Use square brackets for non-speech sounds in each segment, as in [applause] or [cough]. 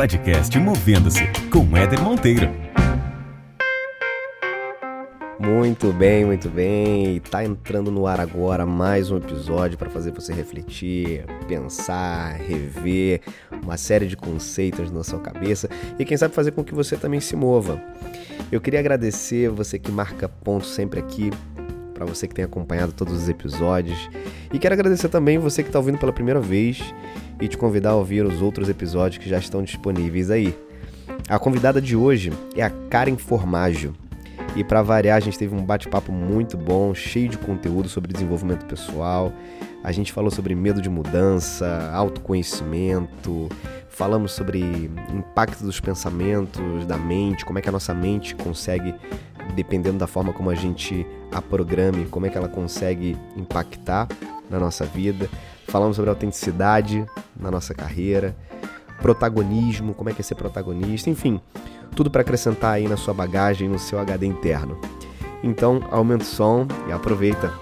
Podcast Movendo-se com Éder Monteiro. Muito bem, muito bem. Tá entrando no ar agora mais um episódio para fazer você refletir, pensar, rever uma série de conceitos na sua cabeça e quem sabe fazer com que você também se mova. Eu queria agradecer você que marca ponto sempre aqui, para você que tem acompanhado todos os episódios e quero agradecer também você que está ouvindo pela primeira vez e te convidar a ouvir os outros episódios que já estão disponíveis aí. A convidada de hoje é a Karen Formaggio. E para variar, a gente teve um bate-papo muito bom, cheio de conteúdo sobre desenvolvimento pessoal. A gente falou sobre medo de mudança, autoconhecimento, falamos sobre impacto dos pensamentos, da mente, como é que a nossa mente consegue, dependendo da forma como a gente a programe, como é que ela consegue impactar na nossa vida. Falamos sobre autenticidade na nossa carreira, protagonismo, como é que é ser protagonista, enfim, tudo para acrescentar aí na sua bagagem, no seu HD interno. Então, aumenta o som e aproveita.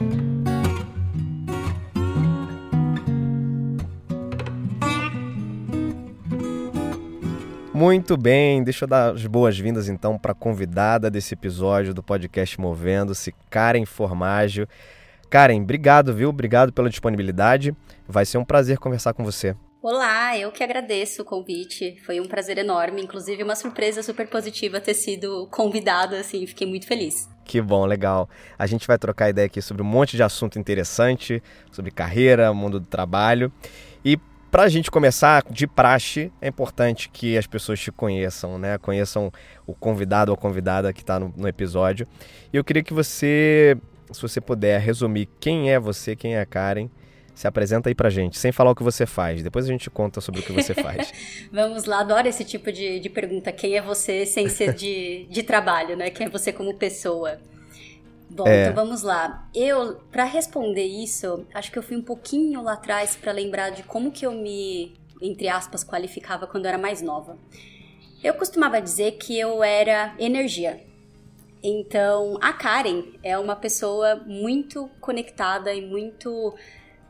Muito bem, deixa eu dar as boas-vindas então para a convidada desse episódio do podcast Movendo-se, Karen Formaggio. Karen, obrigado, viu? Obrigado pela disponibilidade. Vai ser um prazer conversar com você. Olá, eu que agradeço o convite. Foi um prazer enorme, inclusive uma surpresa super positiva ter sido convidada, assim, fiquei muito feliz. Que bom, legal. A gente vai trocar ideia aqui sobre um monte de assunto interessante, sobre carreira, mundo do trabalho. E para a gente começar, de praxe, é importante que as pessoas te conheçam, né? Conheçam o convidado ou convidada que está no, no episódio. E eu queria que você, se você puder, resumir quem é você, quem é a Karen se apresenta aí pra gente, sem falar o que você faz. Depois a gente conta sobre o que você faz. [laughs] Vamos lá, adoro esse tipo de, de pergunta. Quem é você sem ser de, de trabalho, né? Quem é você como pessoa? Bom, é. então vamos lá. Eu, para responder isso, acho que eu fui um pouquinho lá atrás para lembrar de como que eu me, entre aspas, qualificava quando eu era mais nova. Eu costumava dizer que eu era energia. Então, a Karen é uma pessoa muito conectada e muito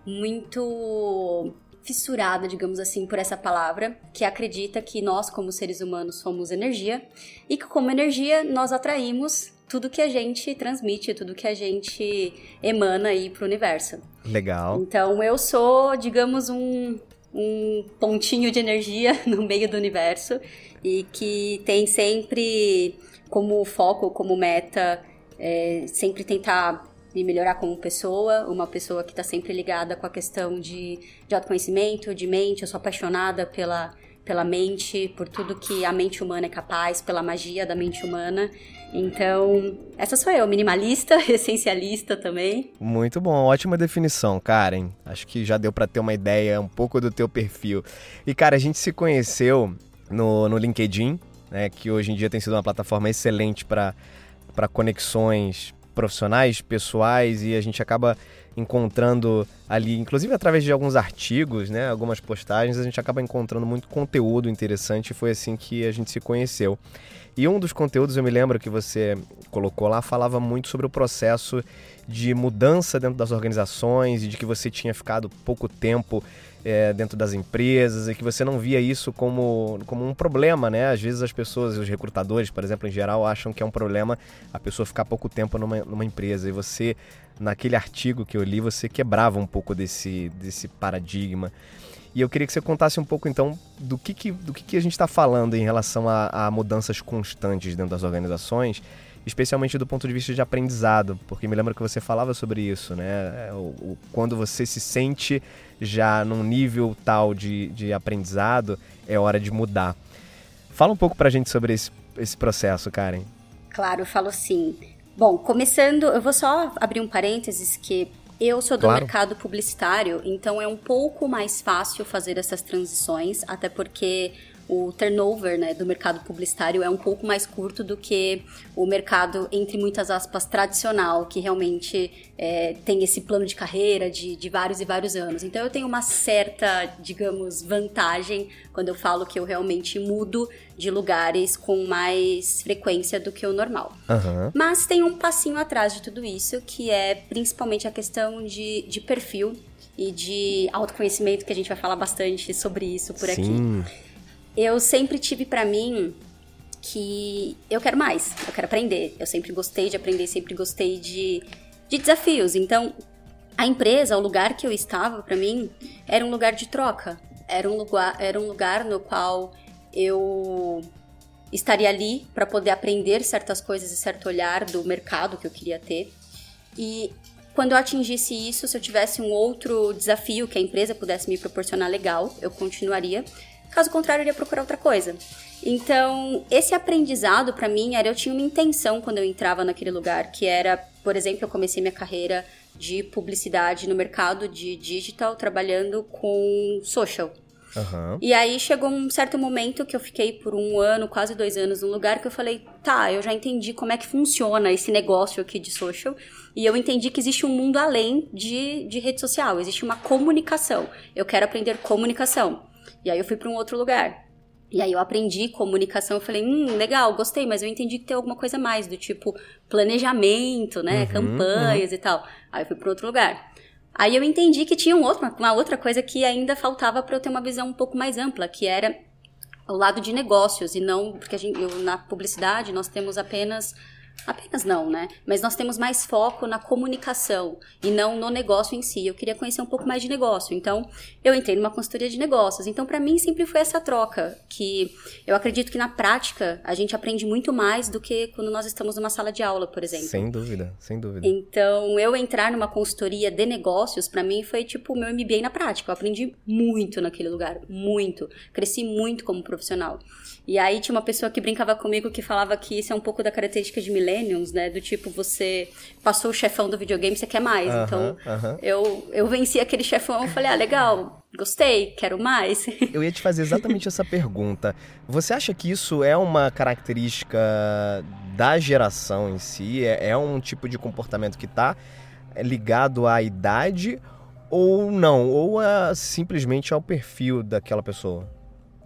muito fissurada, digamos assim, por essa palavra, que acredita que nós, como seres humanos, somos energia e que, como energia, nós atraímos tudo que a gente transmite, tudo que a gente emana aí para o universo. Legal. Então, eu sou, digamos, um, um pontinho de energia [laughs] no meio do universo e que tem sempre como foco, como meta, é, sempre tentar me melhorar como pessoa, uma pessoa que está sempre ligada com a questão de, de autoconhecimento, de mente. Eu sou apaixonada pela, pela mente, por tudo que a mente humana é capaz, pela magia da mente humana. Então, essa sou eu, minimalista, [laughs] essencialista também. Muito bom, ótima definição, Karen. Acho que já deu para ter uma ideia um pouco do teu perfil. E, cara, a gente se conheceu no, no LinkedIn, né, que hoje em dia tem sido uma plataforma excelente para conexões profissionais, pessoais, e a gente acaba encontrando ali, inclusive através de alguns artigos, né, algumas postagens, a gente acaba encontrando muito conteúdo interessante e foi assim que a gente se conheceu. E um dos conteúdos, eu me lembro que você colocou lá, falava muito sobre o processo de mudança dentro das organizações e de que você tinha ficado pouco tempo é, dentro das empresas e que você não via isso como, como um problema, né? Às vezes as pessoas, os recrutadores, por exemplo, em geral, acham que é um problema a pessoa ficar pouco tempo numa, numa empresa e você, naquele artigo que eu li, você quebrava um pouco desse, desse paradigma. E eu queria que você contasse um pouco, então, do que, que do que, que a gente está falando em relação a, a mudanças constantes dentro das organizações especialmente do ponto de vista de aprendizado, porque me lembro que você falava sobre isso, né? É, o, o, quando você se sente já num nível tal de, de aprendizado, é hora de mudar. Fala um pouco pra gente sobre esse, esse processo, Karen. Claro, eu falo sim. Bom, começando, eu vou só abrir um parênteses que eu sou do claro. mercado publicitário, então é um pouco mais fácil fazer essas transições, até porque o turnover né, do mercado publicitário é um pouco mais curto do que o mercado, entre muitas aspas, tradicional, que realmente é, tem esse plano de carreira de, de vários e vários anos. Então eu tenho uma certa, digamos, vantagem quando eu falo que eu realmente mudo de lugares com mais frequência do que o normal. Uhum. Mas tem um passinho atrás de tudo isso, que é principalmente a questão de, de perfil e de autoconhecimento, que a gente vai falar bastante sobre isso por Sim. aqui. Eu sempre tive para mim que eu quero mais, eu quero aprender. Eu sempre gostei de aprender, sempre gostei de, de desafios. Então, a empresa, o lugar que eu estava, para mim, era um lugar de troca. Era um lugar, era um lugar no qual eu estaria ali para poder aprender certas coisas e certo olhar do mercado que eu queria ter. E quando eu atingisse isso, se eu tivesse um outro desafio que a empresa pudesse me proporcionar legal, eu continuaria. Caso contrário, eu iria procurar outra coisa. Então, esse aprendizado para mim era eu tinha uma intenção quando eu entrava naquele lugar, que era, por exemplo, eu comecei minha carreira de publicidade no mercado de digital, trabalhando com social. Uhum. E aí chegou um certo momento que eu fiquei por um ano, quase dois anos, num lugar que eu falei, tá, eu já entendi como é que funciona esse negócio aqui de social. E eu entendi que existe um mundo além de, de rede social, existe uma comunicação. Eu quero aprender comunicação. E aí eu fui para um outro lugar. E aí eu aprendi comunicação, eu falei, hum, legal, gostei, mas eu entendi que tem alguma coisa mais, do tipo planejamento, né, uhum, campanhas uhum. e tal. Aí eu fui para outro lugar. Aí eu entendi que tinha um outro, uma outra coisa que ainda faltava para eu ter uma visão um pouco mais ampla, que era o lado de negócios e não porque a gente, eu, na publicidade nós temos apenas Apenas não, né? Mas nós temos mais foco na comunicação e não no negócio em si. Eu queria conhecer um pouco mais de negócio. Então, eu entrei numa consultoria de negócios. Então, para mim, sempre foi essa troca. Que eu acredito que na prática a gente aprende muito mais do que quando nós estamos numa sala de aula, por exemplo. Sem dúvida, sem dúvida. Então, eu entrar numa consultoria de negócios, para mim, foi tipo o meu MBA na prática. Eu aprendi muito naquele lugar. Muito. Cresci muito como profissional. E aí tinha uma pessoa que brincava comigo que falava que isso é um pouco da característica de millennials, né? Do tipo, você passou o chefão do videogame, você quer mais. Então, eu, eu venci aquele chefão e falei, ah, legal, gostei, quero mais. [laughs] Eu ia te fazer exatamente essa pergunta. Você acha que isso é uma característica da geração em si? É, é um tipo de comportamento que está ligado à idade ou não? Ou é simplesmente ao perfil daquela pessoa?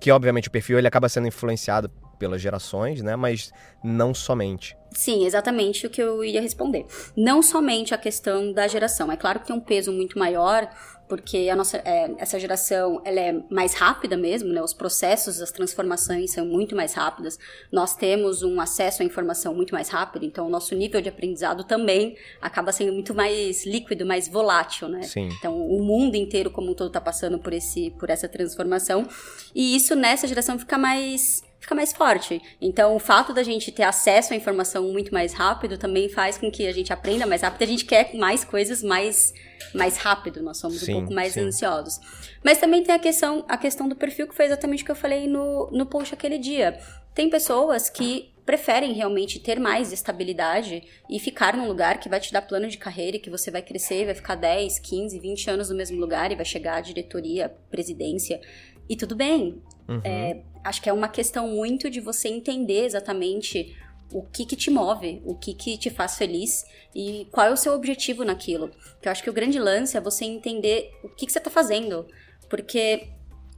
Que obviamente o perfil ele acaba sendo influenciado pelas gerações, né? Mas não somente. Sim, exatamente o que eu ia responder. Não somente a questão da geração. É claro que tem um peso muito maior, porque a nossa, é, essa geração ela é mais rápida mesmo, né? Os processos, as transformações são muito mais rápidas. Nós temos um acesso à informação muito mais rápido, então o nosso nível de aprendizado também acaba sendo muito mais líquido, mais volátil, né? Sim. Então o mundo inteiro como um todo está passando por esse, por essa transformação e isso nessa geração fica mais fica mais forte. Então, o fato da gente ter acesso à informação muito mais rápido também faz com que a gente aprenda mais rápido. A gente quer mais coisas mais, mais rápido, nós somos sim, um pouco mais sim. ansiosos. Mas também tem a questão, a questão do perfil, que foi exatamente o que eu falei no, no post aquele dia. Tem pessoas que preferem realmente ter mais estabilidade e ficar num lugar que vai te dar plano de carreira e que você vai crescer, vai ficar 10, 15, 20 anos no mesmo lugar e vai chegar à diretoria, presidência. E tudo bem. Uhum. É, acho que é uma questão muito de você entender exatamente o que que te move, o que que te faz feliz e qual é o seu objetivo naquilo. Que eu acho que o grande lance é você entender o que que você está fazendo, porque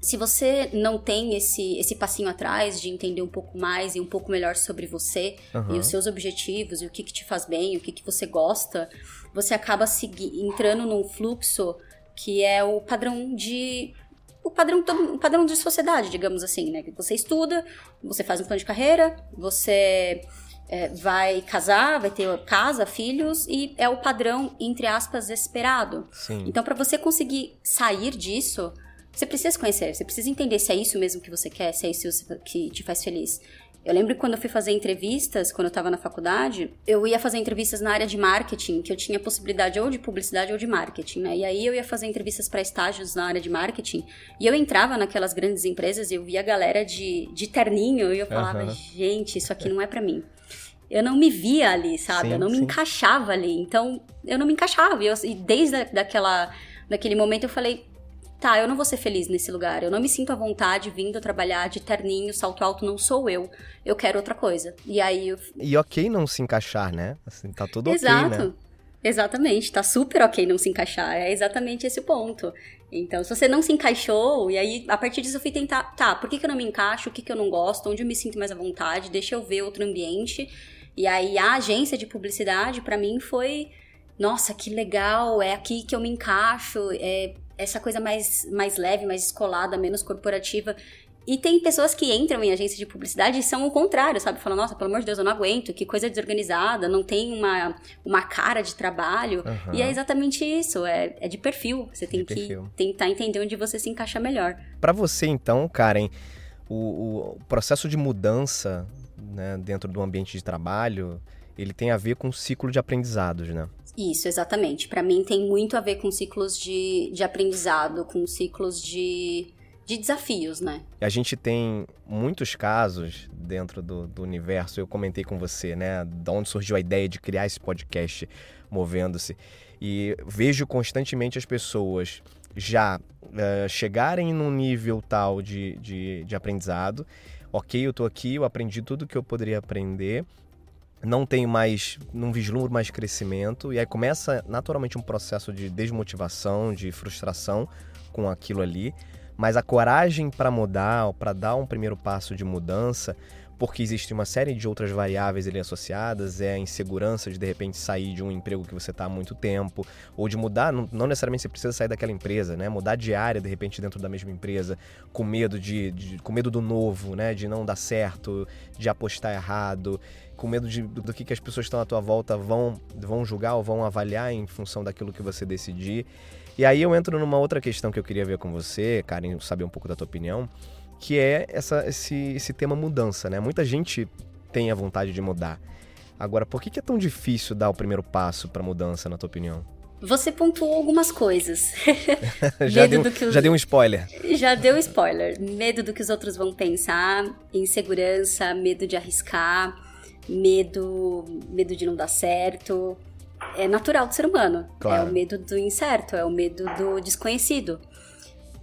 se você não tem esse, esse passinho atrás de entender um pouco mais e um pouco melhor sobre você uhum. e os seus objetivos e o que, que te faz bem, o que, que você gosta, você acaba entrando num fluxo que é o padrão de o padrão, o padrão de sociedade, digamos assim, né? Você estuda, você faz um plano de carreira, você é, vai casar, vai ter casa, filhos, e é o padrão, entre aspas, esperado. Sim. Então, para você conseguir sair disso, você precisa conhecer, você precisa entender se é isso mesmo que você quer, se é isso que te faz feliz. Eu lembro que quando eu fui fazer entrevistas, quando eu estava na faculdade, eu ia fazer entrevistas na área de marketing, que eu tinha possibilidade ou de publicidade ou de marketing, né? E aí eu ia fazer entrevistas para estágios na área de marketing, e eu entrava naquelas grandes empresas e eu via a galera de, de terninho, e eu falava, uhum. gente, isso aqui não é para mim. Eu não me via ali, sabe? Sim, eu não me encaixava ali. Então, eu não me encaixava. E, eu, e desde a, daquela, daquele momento eu falei, tá, eu não vou ser feliz nesse lugar, eu não me sinto à vontade vindo trabalhar de terninho, salto alto, não sou eu, eu quero outra coisa. E aí eu... E ok não se encaixar, né? Assim, tá tudo Exato. ok, né? Exatamente, tá super ok não se encaixar, é exatamente esse o ponto. Então, se você não se encaixou, e aí a partir disso eu fui tentar, tá, por que, que eu não me encaixo, o que, que eu não gosto, onde eu me sinto mais à vontade, deixa eu ver outro ambiente. E aí a agência de publicidade, para mim, foi nossa, que legal, é aqui que eu me encaixo, é essa coisa mais, mais leve, mais escolada, menos corporativa. E tem pessoas que entram em agência de publicidade e são o contrário, sabe? Falam, nossa, pelo amor de Deus, eu não aguento, que coisa desorganizada, não tem uma, uma cara de trabalho. Uhum. E é exatamente isso, é, é de perfil. Você tem de que perfil. tentar entender onde você se encaixa melhor. Para você, então, Karen, o, o processo de mudança né, dentro do ambiente de trabalho, ele tem a ver com o ciclo de aprendizados, né? Isso, exatamente. Para mim tem muito a ver com ciclos de, de aprendizado, com ciclos de, de desafios, né? A gente tem muitos casos dentro do, do universo, eu comentei com você, né? De onde surgiu a ideia de criar esse podcast Movendo-se. E vejo constantemente as pessoas já uh, chegarem num nível tal de, de, de aprendizado. Ok, eu tô aqui, eu aprendi tudo que eu poderia aprender, não tenho mais, não vislumbro mais crescimento, e aí começa naturalmente um processo de desmotivação, de frustração com aquilo ali, mas a coragem para mudar, para dar um primeiro passo de mudança, porque existe uma série de outras variáveis ali associadas, é a insegurança de de repente sair de um emprego que você está há muito tempo, ou de mudar, não, não, necessariamente você precisa sair daquela empresa, né? Mudar de área de repente dentro da mesma empresa, com medo de, de com medo do novo, né? De não dar certo, de apostar errado, com medo de, do, que, que as pessoas que estão à tua volta vão, vão julgar ou vão avaliar em função daquilo que você decidir. E aí eu entro numa outra questão que eu queria ver com você, Karen, saber um pouco da tua opinião que é essa, esse, esse tema mudança, né? Muita gente tem a vontade de mudar. Agora, por que, que é tão difícil dar o primeiro passo para mudança, na tua opinião? Você pontuou algumas coisas. [laughs] [laughs] já, deu, os... já deu um spoiler. Já deu spoiler. Medo do que os outros vão pensar, insegurança, medo de arriscar, medo, medo de não dar certo. É natural do ser humano. Claro. É o medo do incerto, é o medo do desconhecido.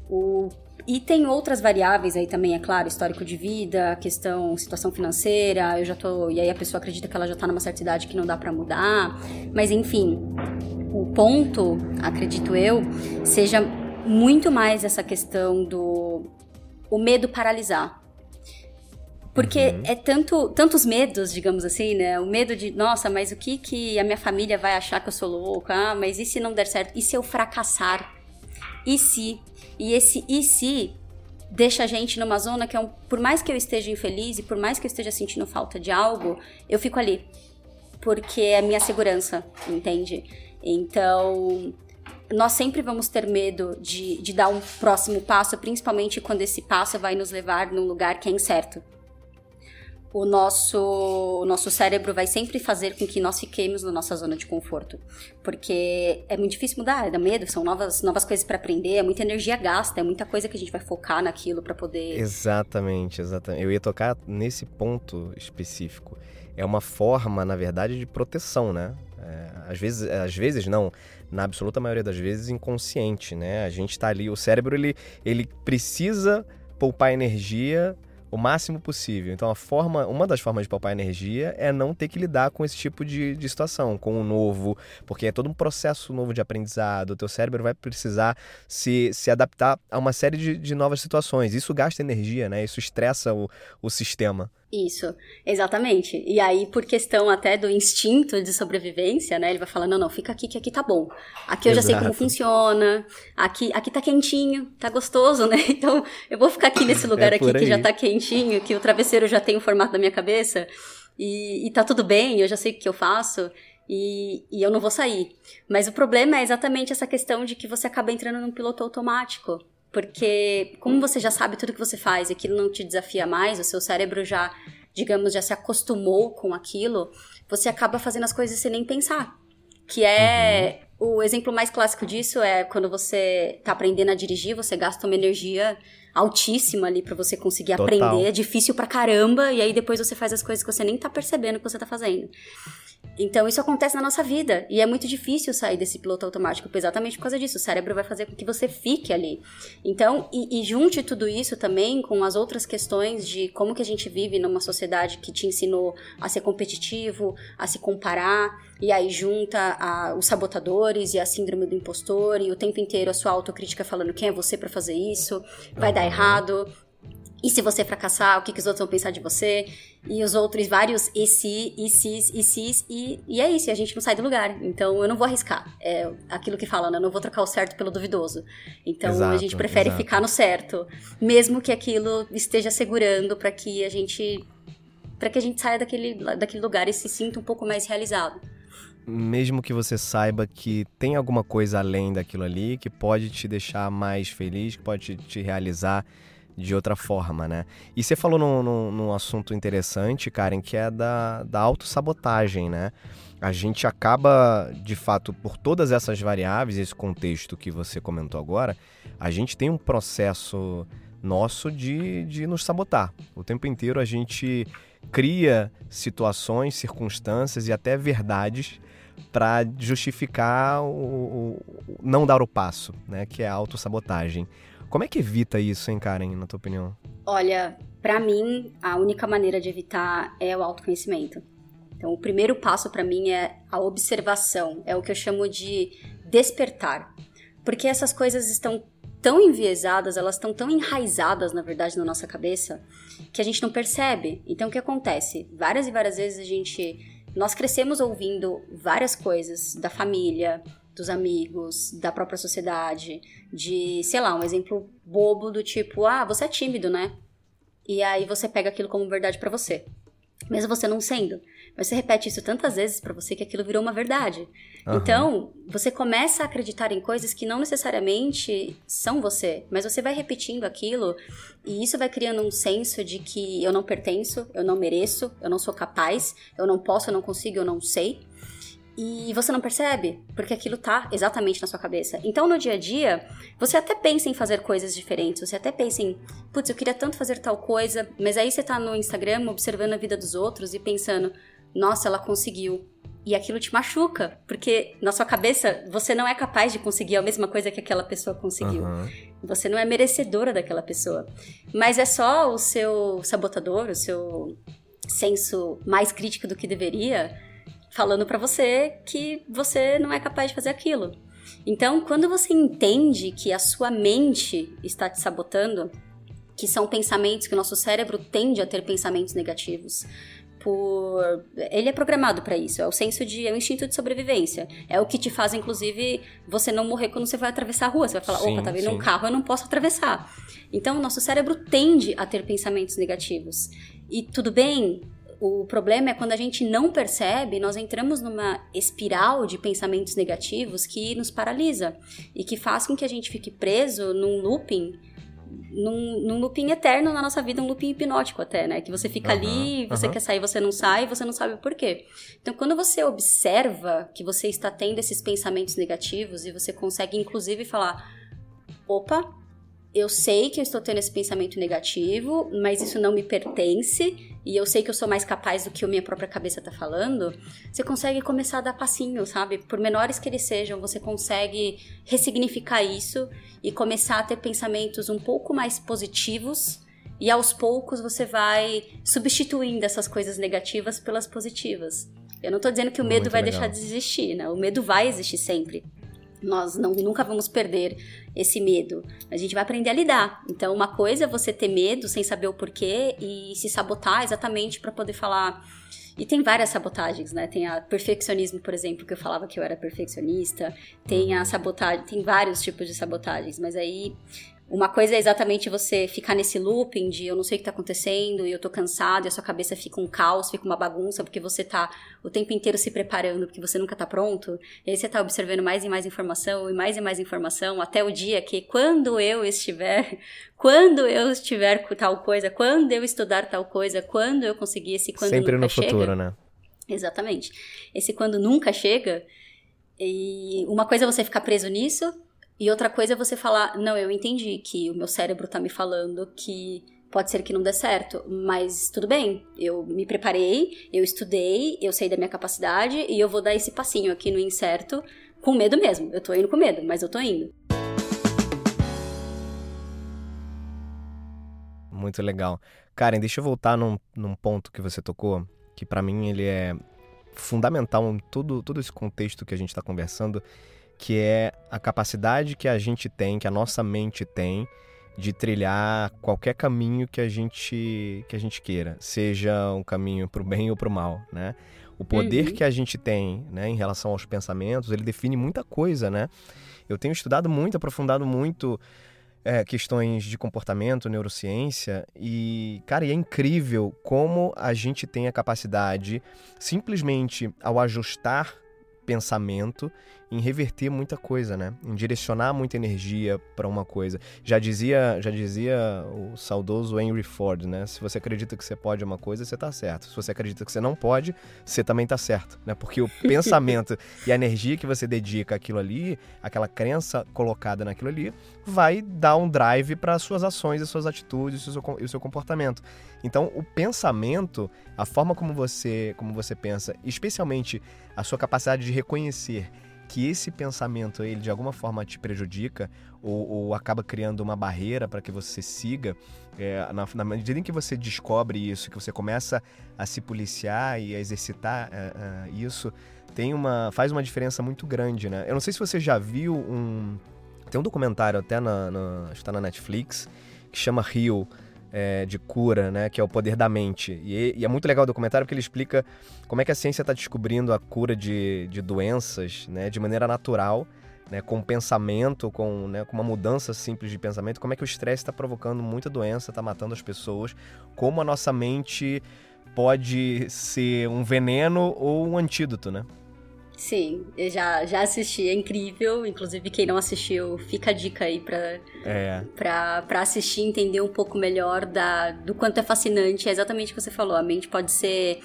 O e tem outras variáveis aí também, é claro, histórico de vida, questão, situação financeira, eu já tô. E aí a pessoa acredita que ela já tá numa certa idade que não dá para mudar. Mas enfim, o ponto, acredito eu, seja muito mais essa questão do o medo paralisar. Porque uhum. é tanto, tantos medos, digamos assim, né? O medo de, nossa, mas o que que a minha família vai achar que eu sou louca? Ah, mas e se não der certo? E se eu fracassar? E se e esse e se deixa a gente numa zona que é um, por mais que eu esteja infeliz e por mais que eu esteja sentindo falta de algo, eu fico ali. Porque é a minha segurança, entende? Então, nós sempre vamos ter medo de, de dar um próximo passo, principalmente quando esse passo vai nos levar num lugar que é incerto o nosso, o nosso cérebro vai sempre fazer com que nós fiquemos na nossa zona de conforto. Porque é muito difícil mudar, dá medo, são novas, novas coisas para aprender, é muita energia gasta, é muita coisa que a gente vai focar naquilo para poder. Exatamente, exatamente. Eu ia tocar nesse ponto específico. É uma forma, na verdade, de proteção, né? É, às, vezes, às vezes não, na absoluta maioria das vezes inconsciente, né? A gente tá ali, o cérebro ele, ele precisa poupar energia o máximo possível. Então, a forma, uma das formas de poupar energia é não ter que lidar com esse tipo de, de situação, com o novo, porque é todo um processo novo de aprendizado. O teu cérebro vai precisar se, se adaptar a uma série de, de novas situações. Isso gasta energia, né? Isso estressa o, o sistema. Isso, exatamente. E aí, por questão até do instinto de sobrevivência, né? Ele vai falar, não, não, fica aqui que aqui tá bom. Aqui eu Exato. já sei como funciona. Aqui, aqui tá quentinho, tá gostoso, né? [laughs] Então, eu vou ficar aqui nesse lugar é aqui que já tá quentinho, que o travesseiro já tem o formato da minha cabeça. E, e tá tudo bem, eu já sei o que eu faço. E, e eu não vou sair. Mas o problema é exatamente essa questão de que você acaba entrando num piloto automático. Porque, como você já sabe tudo que você faz e aquilo não te desafia mais, o seu cérebro já, digamos, já se acostumou com aquilo, você acaba fazendo as coisas sem nem pensar. Que é. Uhum. O exemplo mais clássico disso é quando você tá aprendendo a dirigir, você gasta uma energia altíssima ali para você conseguir Total. aprender, é difícil pra caramba, e aí depois você faz as coisas que você nem tá percebendo que você tá fazendo. Então isso acontece na nossa vida e é muito difícil sair desse piloto automático exatamente por causa disso. O cérebro vai fazer com que você fique ali. Então, e, e junte tudo isso também com as outras questões de como que a gente vive numa sociedade que te ensinou a ser competitivo, a se comparar, e aí junta a, os sabotadores e a síndrome do impostor e o tempo inteiro a sua autocrítica falando quem é você para fazer isso, vai dar errado, E se você fracassar, o que, que os outros vão pensar de você? E os outros, vários e se, e sis, e sis, e, e é isso, e a gente não sai do lugar. Então eu não vou arriscar. É aquilo que fala, né? Eu não vou trocar o certo pelo duvidoso. Então exato, a gente prefere exato. ficar no certo, mesmo que aquilo esteja segurando para que a gente para que a gente saia daquele, daquele lugar e se sinta um pouco mais realizado. Mesmo que você saiba que tem alguma coisa além daquilo ali que pode te deixar mais feliz, que pode te realizar de outra forma, né? E você falou num, num, num assunto interessante, Karen, que é da, da autossabotagem, né? A gente acaba, de fato, por todas essas variáveis, esse contexto que você comentou agora, a gente tem um processo nosso de, de nos sabotar. O tempo inteiro a gente cria situações, circunstâncias e até verdades para justificar o, o, não dar o passo, né? Que é a autossabotagem. Como é que evita isso, hein, Karen, na tua opinião? Olha, para mim, a única maneira de evitar é o autoconhecimento. Então, o primeiro passo para mim é a observação, é o que eu chamo de despertar. Porque essas coisas estão tão enviesadas, elas estão tão enraizadas, na verdade, na nossa cabeça, que a gente não percebe. Então, o que acontece? Várias e várias vezes a gente. Nós crescemos ouvindo várias coisas da família, dos amigos, da própria sociedade, de, sei lá, um exemplo bobo do tipo, ah, você é tímido, né? E aí você pega aquilo como verdade para você. Mesmo você não sendo. Mas você repete isso tantas vezes para você que aquilo virou uma verdade. Uhum. Então, você começa a acreditar em coisas que não necessariamente são você, mas você vai repetindo aquilo e isso vai criando um senso de que eu não pertenço, eu não mereço, eu não sou capaz, eu não posso, eu não consigo, eu não sei. E você não percebe, porque aquilo tá exatamente na sua cabeça. Então, no dia a dia, você até pensa em fazer coisas diferentes, você até pensa em, putz, eu queria tanto fazer tal coisa, mas aí você tá no Instagram observando a vida dos outros e pensando, nossa, ela conseguiu. E aquilo te machuca, porque na sua cabeça você não é capaz de conseguir a mesma coisa que aquela pessoa conseguiu. Uhum. Você não é merecedora daquela pessoa. Mas é só o seu sabotador, o seu senso mais crítico do que deveria, falando para você que você não é capaz de fazer aquilo. Então, quando você entende que a sua mente está te sabotando, que são pensamentos que o nosso cérebro tende a ter pensamentos negativos, por ele é programado para isso, é o senso de é o instinto de sobrevivência. É o que te faz inclusive você não morrer quando você vai atravessar a rua, você vai falar, sim, opa, tá vindo sim. um carro, eu não posso atravessar. Então, o nosso cérebro tende a ter pensamentos negativos. E tudo bem, o problema é quando a gente não percebe, nós entramos numa espiral de pensamentos negativos que nos paralisa e que faz com que a gente fique preso num looping num, num looping eterno na nossa vida, um looping hipnótico até, né? Que você fica uhum, ali, você uhum. quer sair, você não sai, você não sabe o porquê. Então, quando você observa que você está tendo esses pensamentos negativos e você consegue, inclusive, falar: opa, eu sei que eu estou tendo esse pensamento negativo, mas isso não me pertence e eu sei que eu sou mais capaz do que a minha própria cabeça está falando, você consegue começar a dar passinho, sabe? Por menores que eles sejam, você consegue ressignificar isso e começar a ter pensamentos um pouco mais positivos. E aos poucos você vai substituindo essas coisas negativas pelas positivas. Eu não estou dizendo que o medo Muito vai legal. deixar de existir, né? O medo vai existir sempre. Nós não, nunca vamos perder esse medo. A gente vai aprender a lidar. Então, uma coisa é você ter medo sem saber o porquê e se sabotar exatamente para poder falar. E tem várias sabotagens, né? Tem a perfeccionismo, por exemplo, que eu falava que eu era perfeccionista. Tem a sabotagem, tem vários tipos de sabotagens, mas aí uma coisa é exatamente você ficar nesse looping de eu não sei o que tá acontecendo e eu tô cansado e a sua cabeça fica um caos, fica uma bagunça, porque você tá o tempo inteiro se preparando, porque você nunca tá pronto. E aí você tá observando mais e mais informação e mais e mais informação até o dia que quando eu estiver, [laughs] quando eu estiver com tal coisa, quando eu estudar tal coisa, quando eu conseguir esse quando Sempre nunca no chega. futuro, né? Exatamente. Esse quando nunca chega. E uma coisa é você ficar preso nisso, e outra coisa é você falar, não, eu entendi que o meu cérebro tá me falando que pode ser que não dê certo, mas tudo bem, eu me preparei, eu estudei, eu sei da minha capacidade e eu vou dar esse passinho aqui no incerto com medo mesmo. Eu tô indo com medo, mas eu tô indo. Muito legal. Karen, deixa eu voltar num, num ponto que você tocou, que para mim ele é fundamental em todo, todo esse contexto que a gente está conversando, que é a capacidade que a gente tem, que a nossa mente tem, de trilhar qualquer caminho que a gente que a gente queira, seja um caminho para o bem ou para o mal, né? O poder uhum. que a gente tem, né, em relação aos pensamentos, ele define muita coisa, né? Eu tenho estudado muito, aprofundado muito é, questões de comportamento, neurociência, e, cara, e é incrível como a gente tem a capacidade, simplesmente ao ajustar pensamento em reverter muita coisa, né? Em direcionar muita energia para uma coisa. Já dizia, já dizia o saudoso Henry Ford, né? Se você acredita que você pode uma coisa, você está certo. Se você acredita que você não pode, você também está certo, né? Porque o [laughs] pensamento e a energia que você dedica àquilo ali, aquela crença colocada naquilo ali, vai dar um drive para suas ações, as suas atitudes e o, seu, o seu comportamento. Então, o pensamento, a forma como você, como você pensa, especialmente a sua capacidade de reconhecer que esse pensamento ele de alguma forma te prejudica ou, ou acaba criando uma barreira para que você siga, é, na, na, medida em que você descobre isso, que você começa a se policiar e a exercitar é, é, isso, tem uma faz uma diferença muito grande, né? Eu não sei se você já viu um tem um documentário até na, na está na Netflix que chama Rio é, de cura, né, que é o poder da mente. E, e, é muito legal o documentário porque ele explica como é que a ciência está descobrindo a cura de, de doenças né, de maneira natural, né, com pensamento, com, né, com uma mudança simples de pensamento, como é que o estresse está provocando muita doença, está matando as pessoas, como a nossa mente pode ser um veneno ou um antídoto, né? Sim, eu já, já assisti, é incrível. Inclusive, quem não assistiu, fica a dica aí pra, é. pra, pra assistir entender um pouco melhor da, do quanto é fascinante. É exatamente o que você falou. A mente pode ser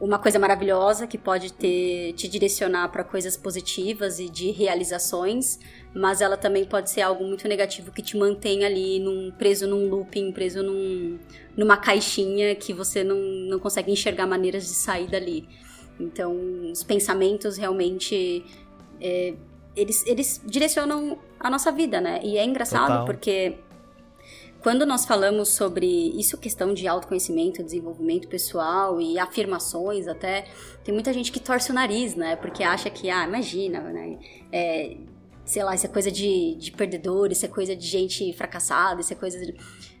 uma coisa maravilhosa que pode ter, te direcionar para coisas positivas e de realizações, mas ela também pode ser algo muito negativo que te mantém ali num, preso num looping, preso num, numa caixinha que você não, não consegue enxergar maneiras de sair dali. Então, os pensamentos realmente. É, eles, eles direcionam a nossa vida, né? E é engraçado Total. porque quando nós falamos sobre isso, questão de autoconhecimento, desenvolvimento pessoal e afirmações até, tem muita gente que torce o nariz, né? Porque acha que, ah, imagina, né? É, sei lá, isso é coisa de, de perdedor, isso é coisa de gente fracassada, isso é coisa de...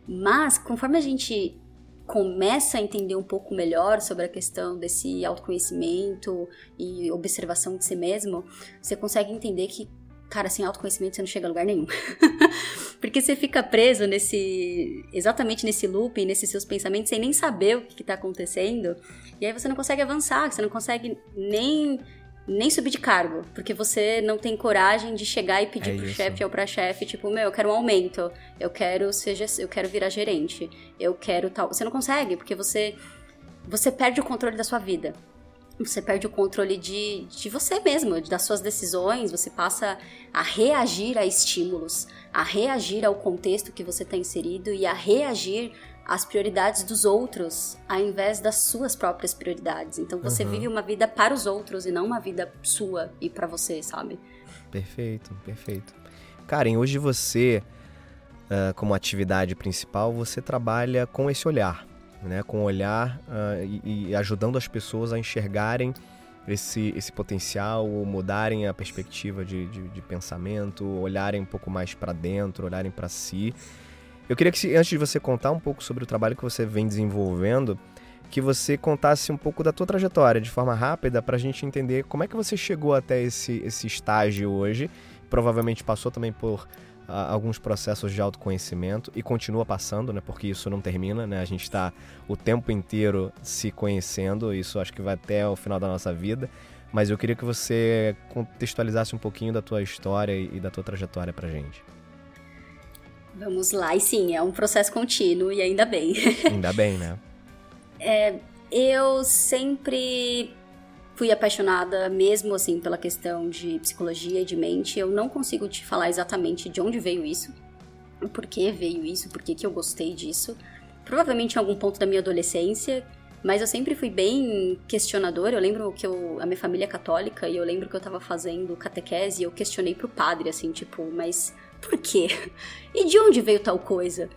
Mas, conforme a gente começa a entender um pouco melhor sobre a questão desse autoconhecimento e observação de si mesmo, você consegue entender que, cara, sem autoconhecimento você não chega a lugar nenhum. [laughs] Porque você fica preso nesse. exatamente nesse loop, nesses seus pensamentos, sem nem saber o que está acontecendo. E aí você não consegue avançar, você não consegue nem nem subir de cargo, porque você não tem coragem de chegar e pedir é pro chefe ou pra chefe, tipo, meu, eu quero um aumento, eu quero seja, eu quero virar gerente, eu quero tal. Você não consegue, porque você você perde o controle da sua vida. Você perde o controle de, de você mesmo, das suas decisões, você passa a reagir a estímulos, a reagir ao contexto que você está inserido e a reagir as prioridades dos outros ao invés das suas próprias prioridades. Então você uhum. vive uma vida para os outros e não uma vida sua e para você, sabe? Perfeito, perfeito. Karen, hoje você, uh, como atividade principal, você trabalha com esse olhar, né? Com o olhar uh, e, e, ajudando as pessoas a enxergarem esse, esse potencial, mudarem a perspectiva de, de, de pensamento, olharem um pouco mais para dentro, olharem para si eu queria que, antes de você contar um pouco sobre o trabalho que você vem desenvolvendo, que você contasse um pouco da tua trajetória de forma rápida para a gente entender como é que você chegou até esse, esse estágio hoje. Provavelmente passou também por uh, alguns processos de autoconhecimento e continua passando, né? Porque isso não termina, né? A gente está o tempo inteiro se conhecendo, isso acho que vai até o final da nossa vida. Mas eu queria que você contextualizasse um pouquinho da tua história e, da tua trajetória para gente. Vamos lá, e sim, é um processo contínuo e ainda bem. [laughs] Ainda bem, né? é, eu sempre fui apaixonada, mesmo assim, pela questão de psicologia e de mente. Eu não consigo te falar exatamente de onde veio isso, o porquê veio isso, por que eu gostei disso. Provavelmente em algum ponto da minha adolescência, mas eu sempre fui bem questionadora. Eu lembro que eu, a minha família é católica e eu lembro que eu tava fazendo catequese e eu questionei pro padre, assim, tipo, mas por quê? E de onde veio tal coisa?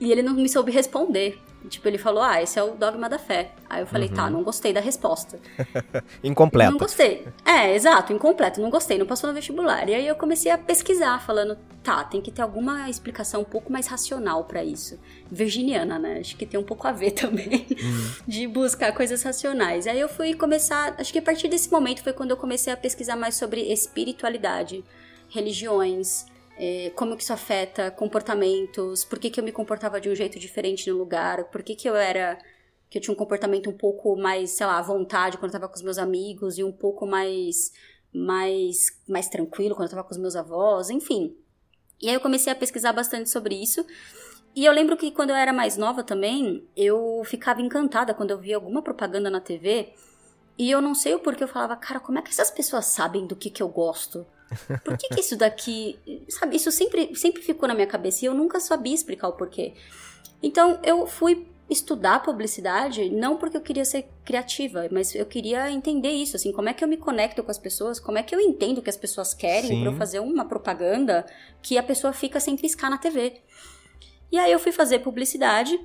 E ele não me soube responder. Tipo, ele falou, ah, esse é o dogma da fé. Aí eu falei, tá, uhum. tá, não gostei da resposta. [laughs] incompleto. Não gostei. É, exato, incompleto, não gostei, não passou no vestibular. E aí eu comecei a pesquisar, falando, tá, tem que ter alguma explicação um pouco mais racional para isso. Virginiana, né? Acho que tem um pouco a ver [laughs] também, uhum. de buscar coisas racionais. Aí eu fui começar, acho que a partir desse momento foi quando eu comecei a pesquisar mais sobre espiritualidade, religiões, é, como que isso afeta comportamentos, por que, que eu me comportava de um jeito diferente no lugar, por que, que eu era. que eu tinha um comportamento um pouco mais, sei lá, à vontade quando eu tava com os meus amigos e um pouco mais. mais, mais tranquilo quando eu tava com os meus avós, enfim. E aí eu comecei a pesquisar bastante sobre isso. E eu lembro que quando eu era mais nova também, eu ficava encantada quando eu via alguma propaganda na TV. E eu não sei o porquê, eu falava, cara, como é que essas pessoas sabem do que, que eu gosto? Por que, que isso daqui. Sabe, isso sempre, sempre ficou na minha cabeça e eu nunca sabia explicar o porquê. Então eu fui estudar publicidade não porque eu queria ser criativa, mas eu queria entender isso, assim, como é que eu me conecto com as pessoas, como é que eu entendo o que as pessoas querem para eu fazer uma propaganda que a pessoa fica sem piscar na TV. E aí eu fui fazer publicidade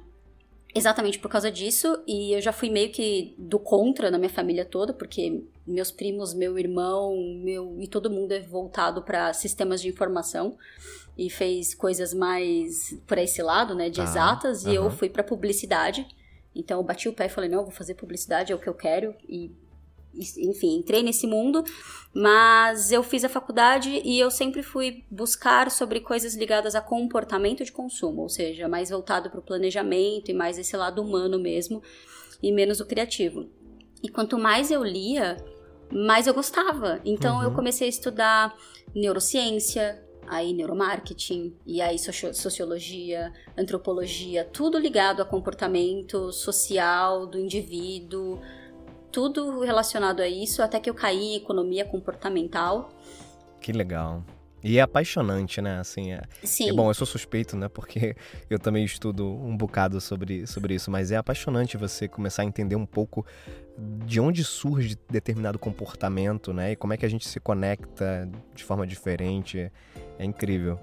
exatamente por causa disso e eu já fui meio que do contra na minha família toda, porque meus primos, meu irmão, meu e todo mundo é voltado para sistemas de informação e fez coisas mais por esse lado, né, de ah, exatas, e eu fui para publicidade. Então eu bati o pé e falei, não, vou fazer publicidade, é o que eu quero e enfim, entrei nesse mundo, mas eu fiz a faculdade e eu sempre fui buscar sobre coisas ligadas a comportamento de consumo, ou seja, mais voltado para o planejamento e mais esse lado humano mesmo, e menos o criativo. E quanto mais eu lia, mais eu gostava. Então uhum. eu comecei a estudar neurociência, aí neuromarketing, e aí sociologia, antropologia, tudo ligado a comportamento social do indivíduo, tudo relacionado a isso, até que eu caí em economia comportamental. Que legal. E é apaixonante, né? Assim, é, Sim. É bom, eu sou suspeito, né? Porque [laughs] eu também estudo um bocado sobre, sobre isso, mas é apaixonante você começar a entender um pouco de onde surge determinado comportamento, né? E como é que a gente se conecta de forma diferente. É incrível.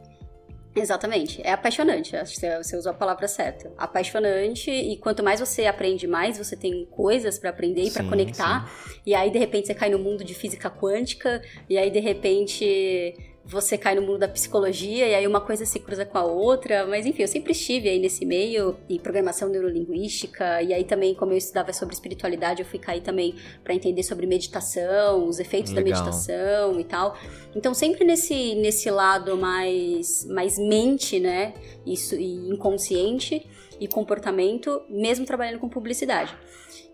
Exatamente. É apaixonante. Acho que você usou a palavra certa. Apaixonante e quanto mais você aprende, mais você tem coisas para aprender e para conectar. Sim. E aí de repente você cai no mundo de física quântica e aí de repente você cai no mundo da psicologia e aí uma coisa se cruza com a outra, mas enfim, eu sempre estive aí nesse meio e programação neurolinguística e aí também como eu estudava sobre espiritualidade, eu fui cair também para entender sobre meditação, os efeitos Legal. da meditação e tal. Então sempre nesse nesse lado mais mais mente, né, isso e inconsciente e comportamento, mesmo trabalhando com publicidade.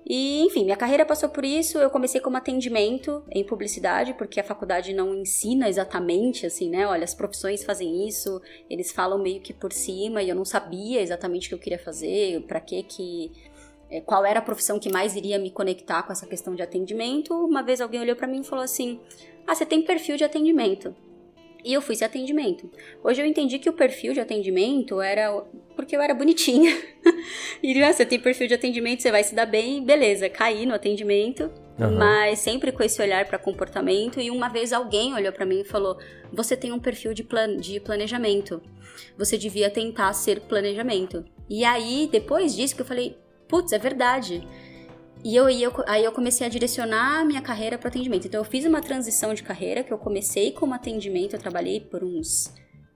E, enfim, minha carreira passou por isso. Eu comecei como atendimento em publicidade, porque a faculdade não ensina exatamente assim, né? Olha, as profissões fazem isso, eles falam meio que por cima, e eu não sabia exatamente o que eu queria fazer, para que que. É, qual era a profissão que mais iria me conectar com essa questão de atendimento. Uma vez alguém olhou para mim e falou assim: Ah, você tem perfil de atendimento. E eu fui esse atendimento. Hoje eu entendi que o perfil de atendimento era porque eu era bonitinha. [laughs] e ah, você tem perfil de atendimento, você vai se dar bem, beleza, caí no atendimento, uhum. mas sempre com esse olhar para comportamento. E uma vez alguém olhou para mim e falou: Você tem um perfil de, plan de planejamento. Você devia tentar ser planejamento. E aí, depois disso, que eu falei: Putz, é verdade. E eu, eu, aí eu comecei a direcionar a minha carreira para atendimento. Então eu fiz uma transição de carreira que eu comecei como atendimento, eu trabalhei por uns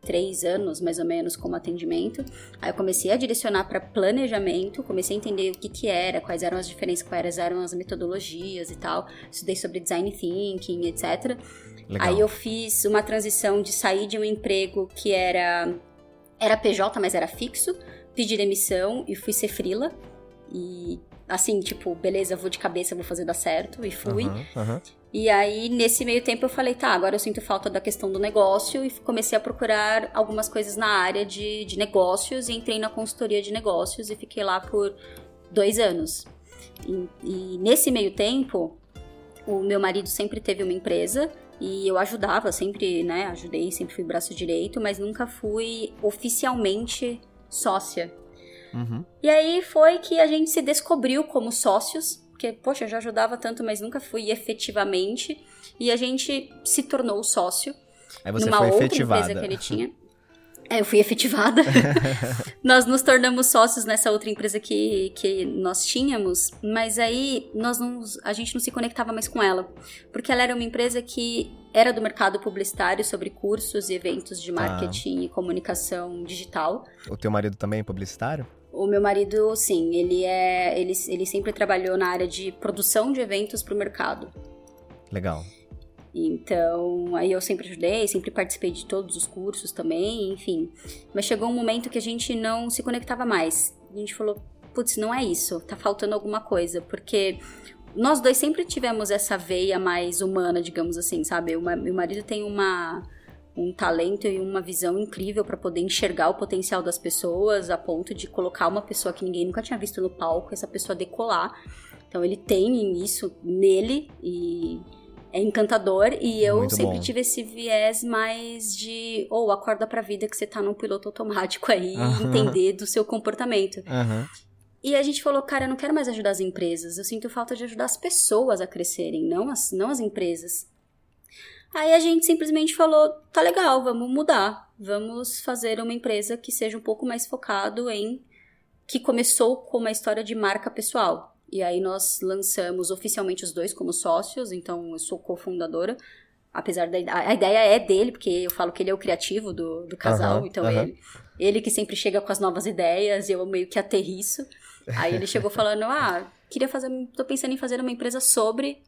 três anos mais ou menos como atendimento. Aí eu comecei a direcionar para planejamento, comecei a entender o que que era, quais eram as diferenças, quais eram as metodologias e tal. Estudei sobre design thinking, etc. Legal. Aí eu fiz uma transição de sair de um emprego que era era PJ, mas era fixo, pedi demissão e fui ser frila. E assim, tipo, beleza, vou de cabeça, vou fazer dar certo, e fui. Uhum, uhum. E aí, nesse meio tempo, eu falei, tá, agora eu sinto falta da questão do negócio, e comecei a procurar algumas coisas na área de, de negócios, e entrei na consultoria de negócios, e fiquei lá por dois anos. E, e nesse meio tempo, o meu marido sempre teve uma empresa, e eu ajudava, sempre, né, ajudei, sempre fui braço direito, mas nunca fui oficialmente sócia Uhum. E aí foi que a gente se descobriu como sócios, porque, poxa, eu já ajudava tanto, mas nunca fui efetivamente. E a gente se tornou sócio aí você numa foi outra efetivada. empresa que ele tinha. [laughs] É, eu fui efetivada. [laughs] nós nos tornamos sócios nessa outra empresa que, que nós tínhamos, mas aí nós não, a gente não se conectava mais com ela. Porque ela era uma empresa que era do mercado publicitário sobre cursos e eventos de tá. marketing ah. e comunicação digital. O teu marido também é publicitário? O meu marido, sim, ele é. Ele, ele sempre trabalhou na área de produção de eventos para o mercado. Legal. Então, aí eu sempre ajudei, sempre participei de todos os cursos também, enfim. Mas chegou um momento que a gente não se conectava mais. A gente falou, putz, não é isso, tá faltando alguma coisa, porque nós dois sempre tivemos essa veia mais humana, digamos assim, sabe? O meu marido tem uma um talento e uma visão incrível para poder enxergar o potencial das pessoas a ponto de colocar uma pessoa que ninguém nunca tinha visto no palco, essa pessoa decolar. Então ele tem isso nele e é encantador e eu Muito sempre bom. tive esse viés mais de ou oh, acorda pra vida que você tá num piloto automático aí e entender do seu comportamento. Uhum. E a gente falou, cara, eu não quero mais ajudar as empresas, eu sinto falta de ajudar as pessoas a crescerem, não as, não as empresas. Aí a gente simplesmente falou, tá legal, vamos mudar, vamos fazer uma empresa que seja um pouco mais focado em que começou com uma história de marca pessoal. E aí nós lançamos oficialmente os dois como sócios, então eu sou cofundadora. Apesar da a ideia é dele, porque eu falo que ele é o criativo do, do casal, uhum, então uhum. ele, ele que sempre chega com as novas ideias, eu meio que aterriço. Aí ele chegou falando: "Ah, queria fazer, tô pensando em fazer uma empresa sobre".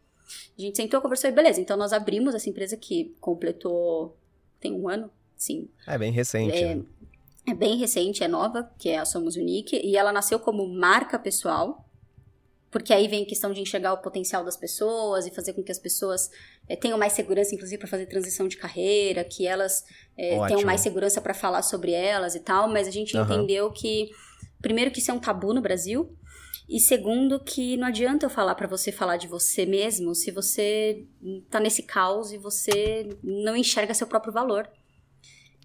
A gente sentou, conversou e beleza, então nós abrimos essa empresa que completou tem um ano, sim. É bem recente. É, né? é bem recente, é nova, que é a Somos Unique, e ela nasceu como marca pessoal. Porque aí vem a questão de enxergar o potencial das pessoas e fazer com que as pessoas é, tenham mais segurança, inclusive, para fazer transição de carreira, que elas é, tenham mais segurança para falar sobre elas e tal. Mas a gente uhum. entendeu que, primeiro, que isso é um tabu no Brasil. E segundo, que não adianta eu falar para você falar de você mesmo se você tá nesse caos e você não enxerga seu próprio valor.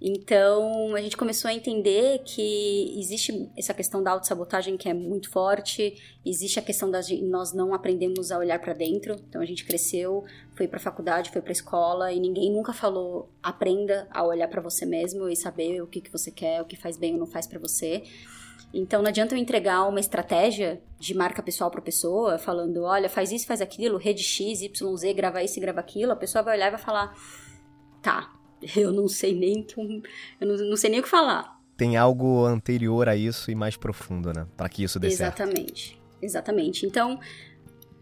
Então, a gente começou a entender que existe essa questão da autossabotagem que é muito forte, existe a questão da nós não aprendemos a olhar para dentro. Então, a gente cresceu, foi para faculdade, foi para escola e ninguém nunca falou aprenda a olhar para você mesmo e saber o que, que você quer, o que faz bem ou não faz para você. Então, não adianta eu entregar uma estratégia de marca pessoal para pessoa, falando, olha, faz isso, faz aquilo, rede X, Y, Z, grava isso e grava aquilo. A pessoa vai olhar e vai falar, tá, eu não sei nem eu não, não sei nem o que falar. Tem algo anterior a isso e mais profundo, né? Para que isso dê Exatamente. certo. Exatamente. Então,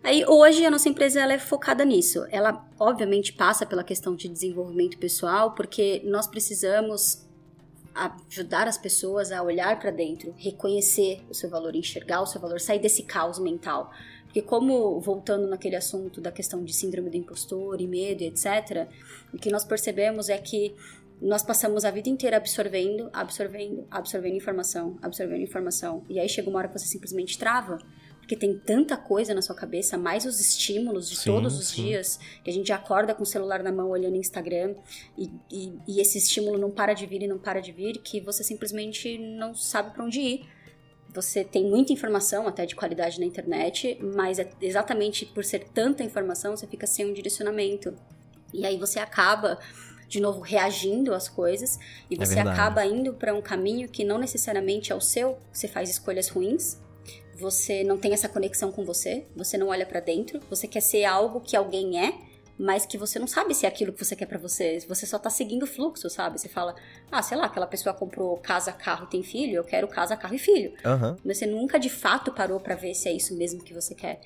aí hoje a nossa empresa ela é focada nisso. Ela obviamente passa pela questão de desenvolvimento pessoal, porque nós precisamos ajudar as pessoas a olhar para dentro, reconhecer o seu valor, enxergar o seu valor, sair desse caos mental. Porque como, voltando naquele assunto da questão de síndrome do impostor e medo etc., o que nós percebemos é que nós passamos a vida inteira absorvendo, absorvendo, absorvendo informação, absorvendo informação. E aí chega uma hora que você simplesmente trava, porque tem tanta coisa na sua cabeça, mais os estímulos de sim, todos os sim. dias, que a gente acorda com o celular na mão olhando Instagram e, e, e esse estímulo não para de vir e não para de vir, que você simplesmente não sabe para onde ir você tem muita informação, até de qualidade na internet, mas é exatamente por ser tanta informação, você fica sem um direcionamento. E aí você acaba, de novo, reagindo às coisas, e é você acaba indo para um caminho que não necessariamente é o seu, você faz escolhas ruins, você não tem essa conexão com você, você não olha para dentro, você quer ser algo que alguém é, mas que você não sabe se é aquilo que você quer para você. Você só tá seguindo o fluxo, sabe? Você fala, ah, sei lá, aquela pessoa comprou casa, carro e tem filho, eu quero casa, carro e filho. Uhum. Mas você nunca de fato parou para ver se é isso mesmo que você quer.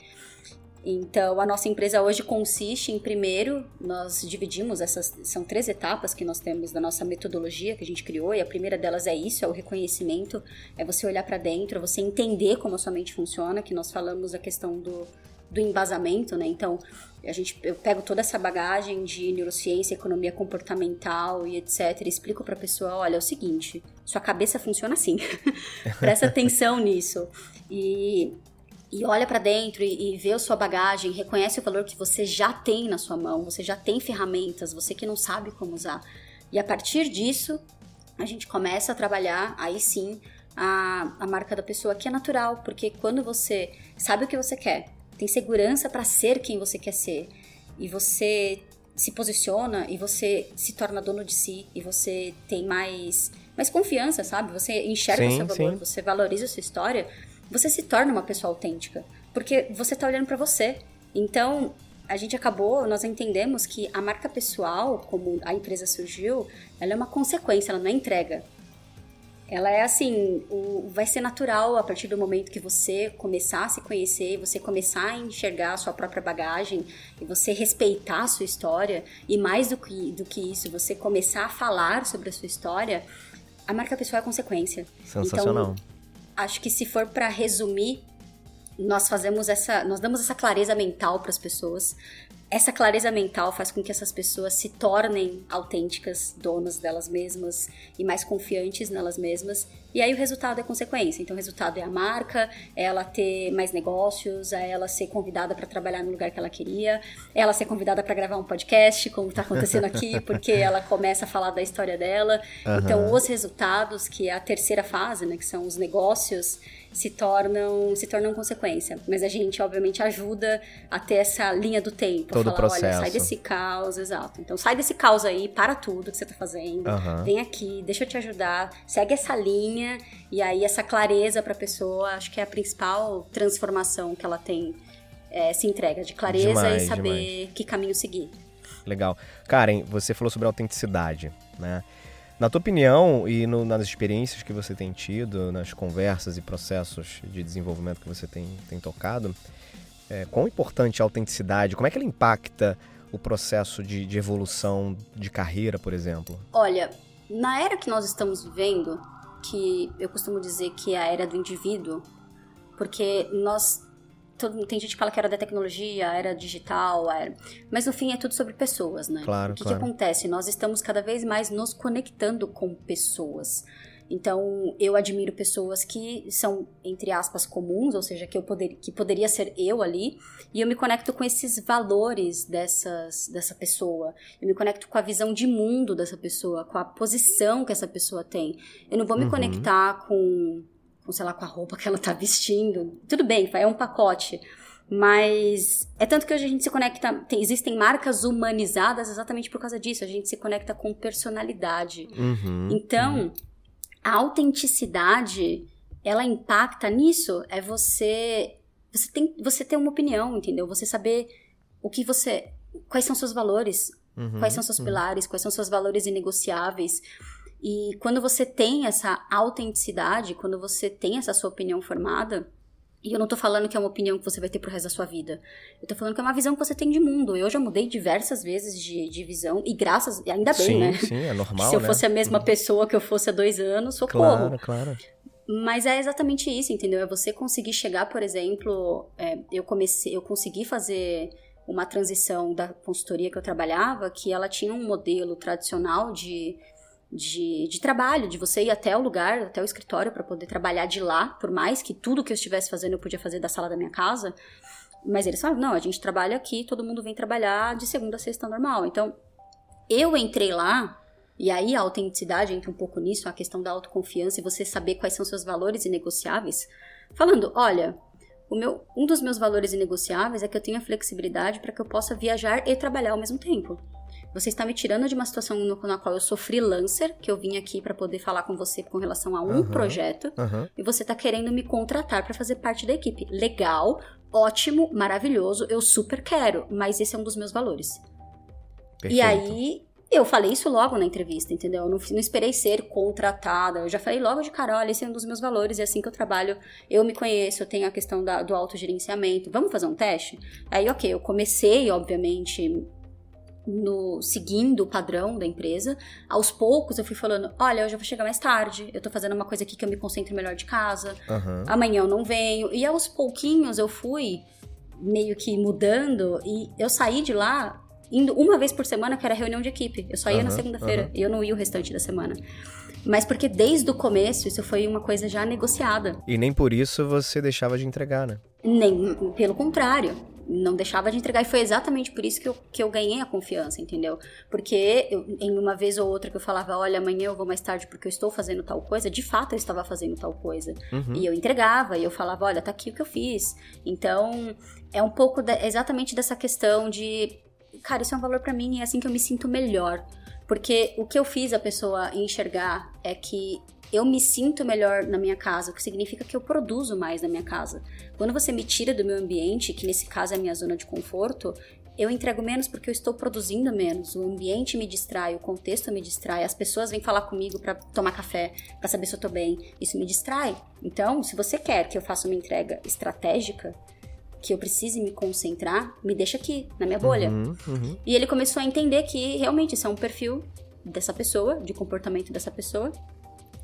Então, a nossa empresa hoje consiste em, primeiro, nós dividimos essas. São três etapas que nós temos da nossa metodologia que a gente criou, e a primeira delas é isso: é o reconhecimento, é você olhar para dentro, você entender como a sua mente funciona, que nós falamos a questão do, do embasamento, né? Então, a gente, eu pego toda essa bagagem de neurociência, economia comportamental e etc. E explico para a pessoa: olha, é o seguinte, sua cabeça funciona assim. [laughs] Presta atenção nisso. E, e olha para dentro e, e vê a sua bagagem, reconhece o valor que você já tem na sua mão, você já tem ferramentas, você que não sabe como usar. E a partir disso, a gente começa a trabalhar, aí sim, a, a marca da pessoa, que é natural, porque quando você sabe o que você quer, tem segurança para ser quem você quer ser e você se posiciona e você se torna dono de si e você tem mais, mais confiança, sabe? Você enxerga sim, o seu valor, sim. você valoriza a sua história, você se torna uma pessoa autêntica. Porque você tá olhando para você. Então, a gente acabou, nós entendemos que a marca pessoal, como a empresa surgiu, ela é uma consequência, ela não é entrega. Ela é assim, o, vai ser natural a partir do momento que você começar a se conhecer, você começar a enxergar a sua própria bagagem e você respeitar a sua história e mais do que, do que isso, você começar a falar sobre a sua história, a marca pessoal é consequência. Sensacional. Então, acho que se for para resumir nós fazemos essa, nós damos essa clareza mental para as pessoas. Essa clareza mental faz com que essas pessoas se tornem autênticas, donas delas mesmas e mais confiantes nelas mesmas. E aí o resultado é consequência. Então o resultado é a marca, é ela ter mais negócios, é ela ser convidada para trabalhar no lugar que ela queria, é ela ser convidada para gravar um podcast, como está acontecendo aqui, [laughs] porque ela começa a falar da história dela. Uhum. Então os resultados, que é a terceira fase, né, que são os negócios, se tornam se tornam consequência. Mas a gente, obviamente, ajuda a ter essa linha do tempo. Todo falar, o processo. olha, sai desse caos, exato. Então sai desse caos aí, para tudo que você tá fazendo, uhum. vem aqui, deixa eu te ajudar, segue essa linha, e aí essa clareza pra pessoa, acho que é a principal transformação que ela tem, é, se entrega, de clareza demais, e saber demais. que caminho seguir. Legal. Karen, você falou sobre autenticidade, né? Na tua opinião e no, nas experiências que você tem tido, nas conversas e processos de desenvolvimento que você tem, tem tocado, é, quão importante é a autenticidade? Como é que ela impacta o processo de, de evolução de carreira, por exemplo? Olha, na era que nós estamos vivendo, que eu costumo dizer que é a era do indivíduo, porque nós Todo, tem gente que fala que era da tecnologia, era digital, era... mas no fim é tudo sobre pessoas, né? Claro, o que, claro. que acontece? Nós estamos cada vez mais nos conectando com pessoas. Então, eu admiro pessoas que são, entre aspas, comuns, ou seja, que, eu poder, que poderia ser eu ali, e eu me conecto com esses valores dessas, dessa pessoa. Eu me conecto com a visão de mundo dessa pessoa, com a posição que essa pessoa tem. Eu não vou me uhum. conectar com com, sei lá, com a roupa que ela tá vestindo. Tudo bem, é um pacote. Mas é tanto que hoje a gente se conecta. Tem, existem marcas humanizadas exatamente por causa disso. A gente se conecta com personalidade. Uhum, então, uhum. a autenticidade, ela impacta nisso. É você. Você tem, você ter uma opinião, entendeu? Você saber o que você. Quais são seus valores, uhum, quais são seus uhum. pilares, quais são seus valores inegociáveis. E quando você tem essa autenticidade, quando você tem essa sua opinião formada, e eu não tô falando que é uma opinião que você vai ter pro resto da sua vida. Eu tô falando que é uma visão que você tem de mundo. Eu já mudei diversas vezes de, de visão, e graças, ainda bem, sim, né? Sim, é normal. Se eu né? fosse a mesma uhum. pessoa que eu fosse há dois anos, socorro. Claro, claro. Mas é exatamente isso, entendeu? É você conseguir chegar, por exemplo, é, eu comecei, eu consegui fazer uma transição da consultoria que eu trabalhava, que ela tinha um modelo tradicional de de, de trabalho, de você ir até o lugar, até o escritório para poder trabalhar de lá, por mais que tudo que eu estivesse fazendo eu podia fazer da sala da minha casa. Mas eles falaram, não, a gente trabalha aqui, todo mundo vem trabalhar de segunda a sexta normal. Então, eu entrei lá, e aí a autenticidade entra um pouco nisso, a questão da autoconfiança e você saber quais são seus valores inegociáveis, falando, olha, meu, um dos meus valores inegociáveis é que eu tenha flexibilidade para que eu possa viajar e trabalhar ao mesmo tempo. Você está me tirando de uma situação no, na qual eu sou freelancer, que eu vim aqui para poder falar com você com relação a um uhum, projeto, uhum. e você está querendo me contratar para fazer parte da equipe. Legal, ótimo, maravilhoso, eu super quero, mas esse é um dos meus valores. Perfeito. E aí, eu falei isso logo na entrevista, entendeu? Eu não, não, esperei ser contratada. Eu já falei logo de cara, olha, esse é um dos meus valores, é assim que eu trabalho. Eu me conheço, eu tenho a questão da, do autogerenciamento. Vamos fazer um teste? Aí, ok, eu comecei, obviamente, no seguindo o padrão da empresa. Aos poucos eu fui falando: olha, hoje eu vou chegar mais tarde, eu tô fazendo uma coisa aqui que eu me concentro melhor de casa, uhum. amanhã eu não venho. E aos pouquinhos eu fui meio que mudando e eu saí de lá indo uma vez por semana, que era reunião de equipe. Eu só ia uhum, na segunda-feira uhum. e eu não ia o restante da semana. Mas porque desde o começo isso foi uma coisa já negociada. E nem por isso você deixava de entregar, né? Nem, pelo contrário não deixava de entregar. E foi exatamente por isso que eu, que eu ganhei a confiança, entendeu? Porque eu, em uma vez ou outra que eu falava, olha, amanhã eu vou mais tarde porque eu estou fazendo tal coisa, de fato eu estava fazendo tal coisa. Uhum. E eu entregava, e eu falava, olha, tá aqui o que eu fiz. Então, é um pouco de, exatamente dessa questão de cara, isso é um valor para mim e é assim que eu me sinto melhor. Porque o que eu fiz a pessoa enxergar é que eu me sinto melhor na minha casa, o que significa que eu produzo mais na minha casa. Quando você me tira do meu ambiente, que nesse caso é a minha zona de conforto, eu entrego menos porque eu estou produzindo menos. O ambiente me distrai, o contexto me distrai, as pessoas vêm falar comigo para tomar café, para saber se eu tô bem. Isso me distrai. Então, se você quer que eu faça uma entrega estratégica, que eu precise me concentrar, me deixa aqui, na minha bolha. Uhum, uhum. E ele começou a entender que realmente isso é um perfil dessa pessoa, de comportamento dessa pessoa,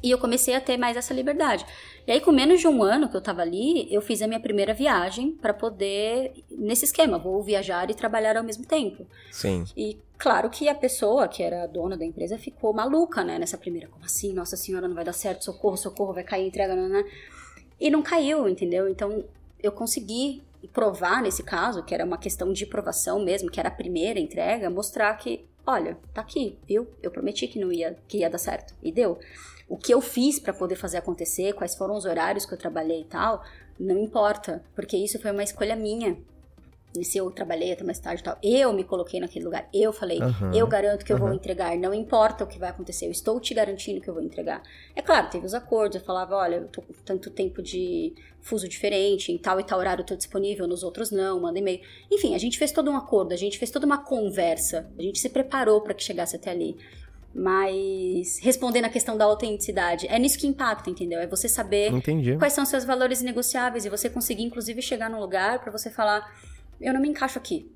e eu comecei a ter mais essa liberdade. E aí, com menos de um ano que eu tava ali, eu fiz a minha primeira viagem para poder, nesse esquema, vou viajar e trabalhar ao mesmo tempo. Sim. E claro que a pessoa, que era a dona da empresa, ficou maluca, né, nessa primeira. Como assim? Nossa senhora, não vai dar certo, socorro, socorro, vai cair entrega, não, não. E não caiu, entendeu? Então, eu consegui provar nesse caso, que era uma questão de provação mesmo, que era a primeira entrega, mostrar que, olha, tá aqui, viu? Eu prometi que não ia, que ia dar certo. E deu o que eu fiz para poder fazer acontecer, quais foram os horários que eu trabalhei e tal, não importa, porque isso foi uma escolha minha. E se eu trabalhei até mais tarde e tal, eu me coloquei naquele lugar, eu falei, uhum, eu garanto que eu vou entregar, não importa o que vai acontecer, eu estou te garantindo que eu vou entregar. É claro, teve os acordos, eu falava, olha, eu tô com tanto tempo de fuso diferente, em tal e tal horário eu tô disponível, nos outros não, manda e-mail. Enfim, a gente fez todo um acordo, a gente fez toda uma conversa, a gente se preparou para que chegasse até ali. Mas respondendo a questão da autenticidade, é nisso que impacta, entendeu? É você saber Entendi. quais são os seus valores negociáveis e você conseguir, inclusive, chegar num lugar para você falar: eu não me encaixo aqui.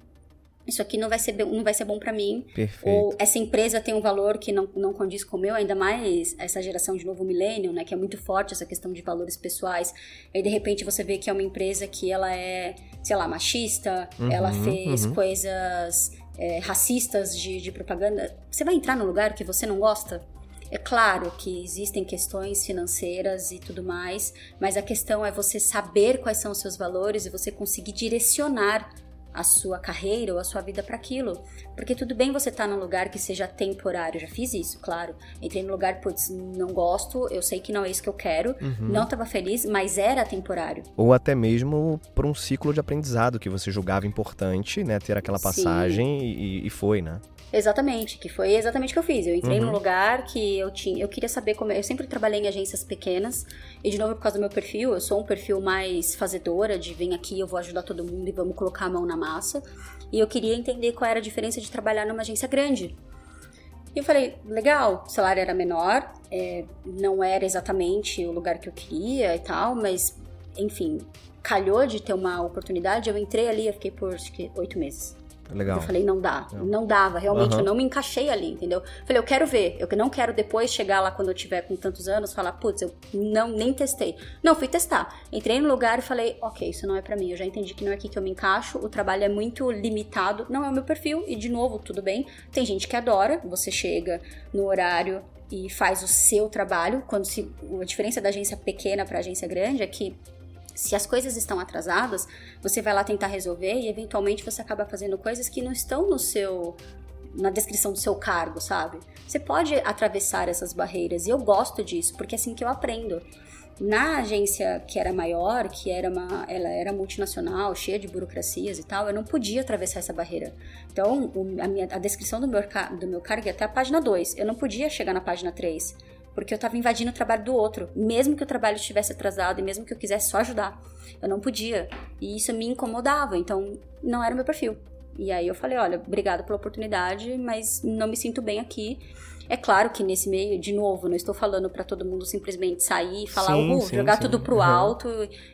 Isso aqui não vai ser, não vai ser bom para mim. Perfeito. Ou essa empresa tem um valor que não, não condiz com o meu, ainda mais essa geração de novo milênio, né? Que é muito forte essa questão de valores pessoais. Aí, de repente, você vê que é uma empresa que ela é, sei lá, machista, uhum, ela fez uhum. coisas é, racistas de, de propaganda, você vai entrar no lugar que você não gosta? É claro que existem questões financeiras e tudo mais, mas a questão é você saber quais são os seus valores e você conseguir direcionar a sua carreira ou a sua vida para aquilo. Porque tudo bem você estar tá num lugar que seja temporário, já fiz isso, claro. Entrei no lugar, putz, não gosto, eu sei que não é isso que eu quero, uhum. não estava feliz, mas era temporário. Ou até mesmo por um ciclo de aprendizado que você julgava importante, né, ter aquela passagem e, e foi, né? Exatamente, que foi exatamente o que eu fiz. Eu entrei uhum. num lugar que eu tinha, eu queria saber como, eu sempre trabalhei em agências pequenas e de novo por causa do meu perfil, eu sou um perfil mais fazedora de vem aqui, eu vou ajudar todo mundo e vamos colocar a mão na massa. E eu queria entender qual era a diferença de trabalhar numa agência grande. E eu falei, legal, o salário era menor, é, não era exatamente o lugar que eu queria e tal, mas enfim, calhou de ter uma oportunidade. Eu entrei ali, eu fiquei por acho que oito meses. Legal. Eu falei, não dá. Não, não dava, realmente, uhum. eu não me encaixei ali, entendeu? Falei, eu quero ver, eu não quero depois chegar lá quando eu tiver com tantos anos, falar, putz, eu não nem testei. Não, fui testar. Entrei no lugar e falei, ok, isso não é para mim, eu já entendi que não é aqui que eu me encaixo, o trabalho é muito limitado, não é o meu perfil, e de novo, tudo bem. Tem gente que adora, você chega no horário e faz o seu trabalho, quando se, a diferença da agência pequena para agência grande é que se as coisas estão atrasadas, você vai lá tentar resolver e eventualmente você acaba fazendo coisas que não estão no seu na descrição do seu cargo, sabe? Você pode atravessar essas barreiras e eu gosto disso, porque é assim que eu aprendo. Na agência que era maior, que era uma, ela era multinacional, cheia de burocracias e tal, eu não podia atravessar essa barreira. Então, a, minha, a descrição do meu, do meu cargo ia até a página 2. Eu não podia chegar na página 3 porque eu estava invadindo o trabalho do outro, mesmo que o trabalho estivesse atrasado e mesmo que eu quisesse só ajudar. Eu não podia. E isso me incomodava, então não era o meu perfil. E aí eu falei, olha, obrigada pela oportunidade, mas não me sinto bem aqui. É claro que nesse meio, de novo, não estou falando para todo mundo simplesmente sair e falar, sim, sim jogar sim. tudo pro uhum. alto.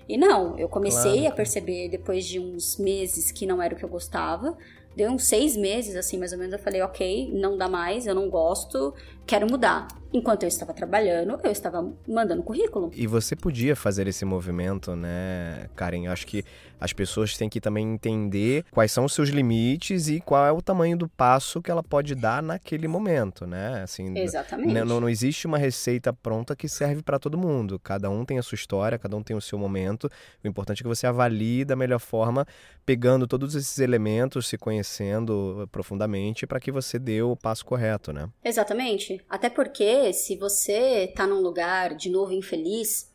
E não, eu comecei claro. a perceber depois de uns meses que não era o que eu gostava. Deu uns seis meses, assim, mais ou menos, eu falei, ok, não dá mais, eu não gosto, quero mudar. Enquanto eu estava trabalhando, eu estava mandando currículo. E você podia fazer esse movimento, né, Karen? Eu acho que as pessoas têm que também entender quais são os seus limites e qual é o tamanho do passo que ela pode dar naquele momento, né? Assim, Exatamente. Não, não existe uma receita pronta que serve para todo mundo. Cada um tem a sua história, cada um tem o seu momento. O importante é que você avalie da melhor forma, pegando todos esses elementos, se conhecendo profundamente, para que você dê o passo correto, né? Exatamente. Até porque se você tá num lugar de novo infeliz,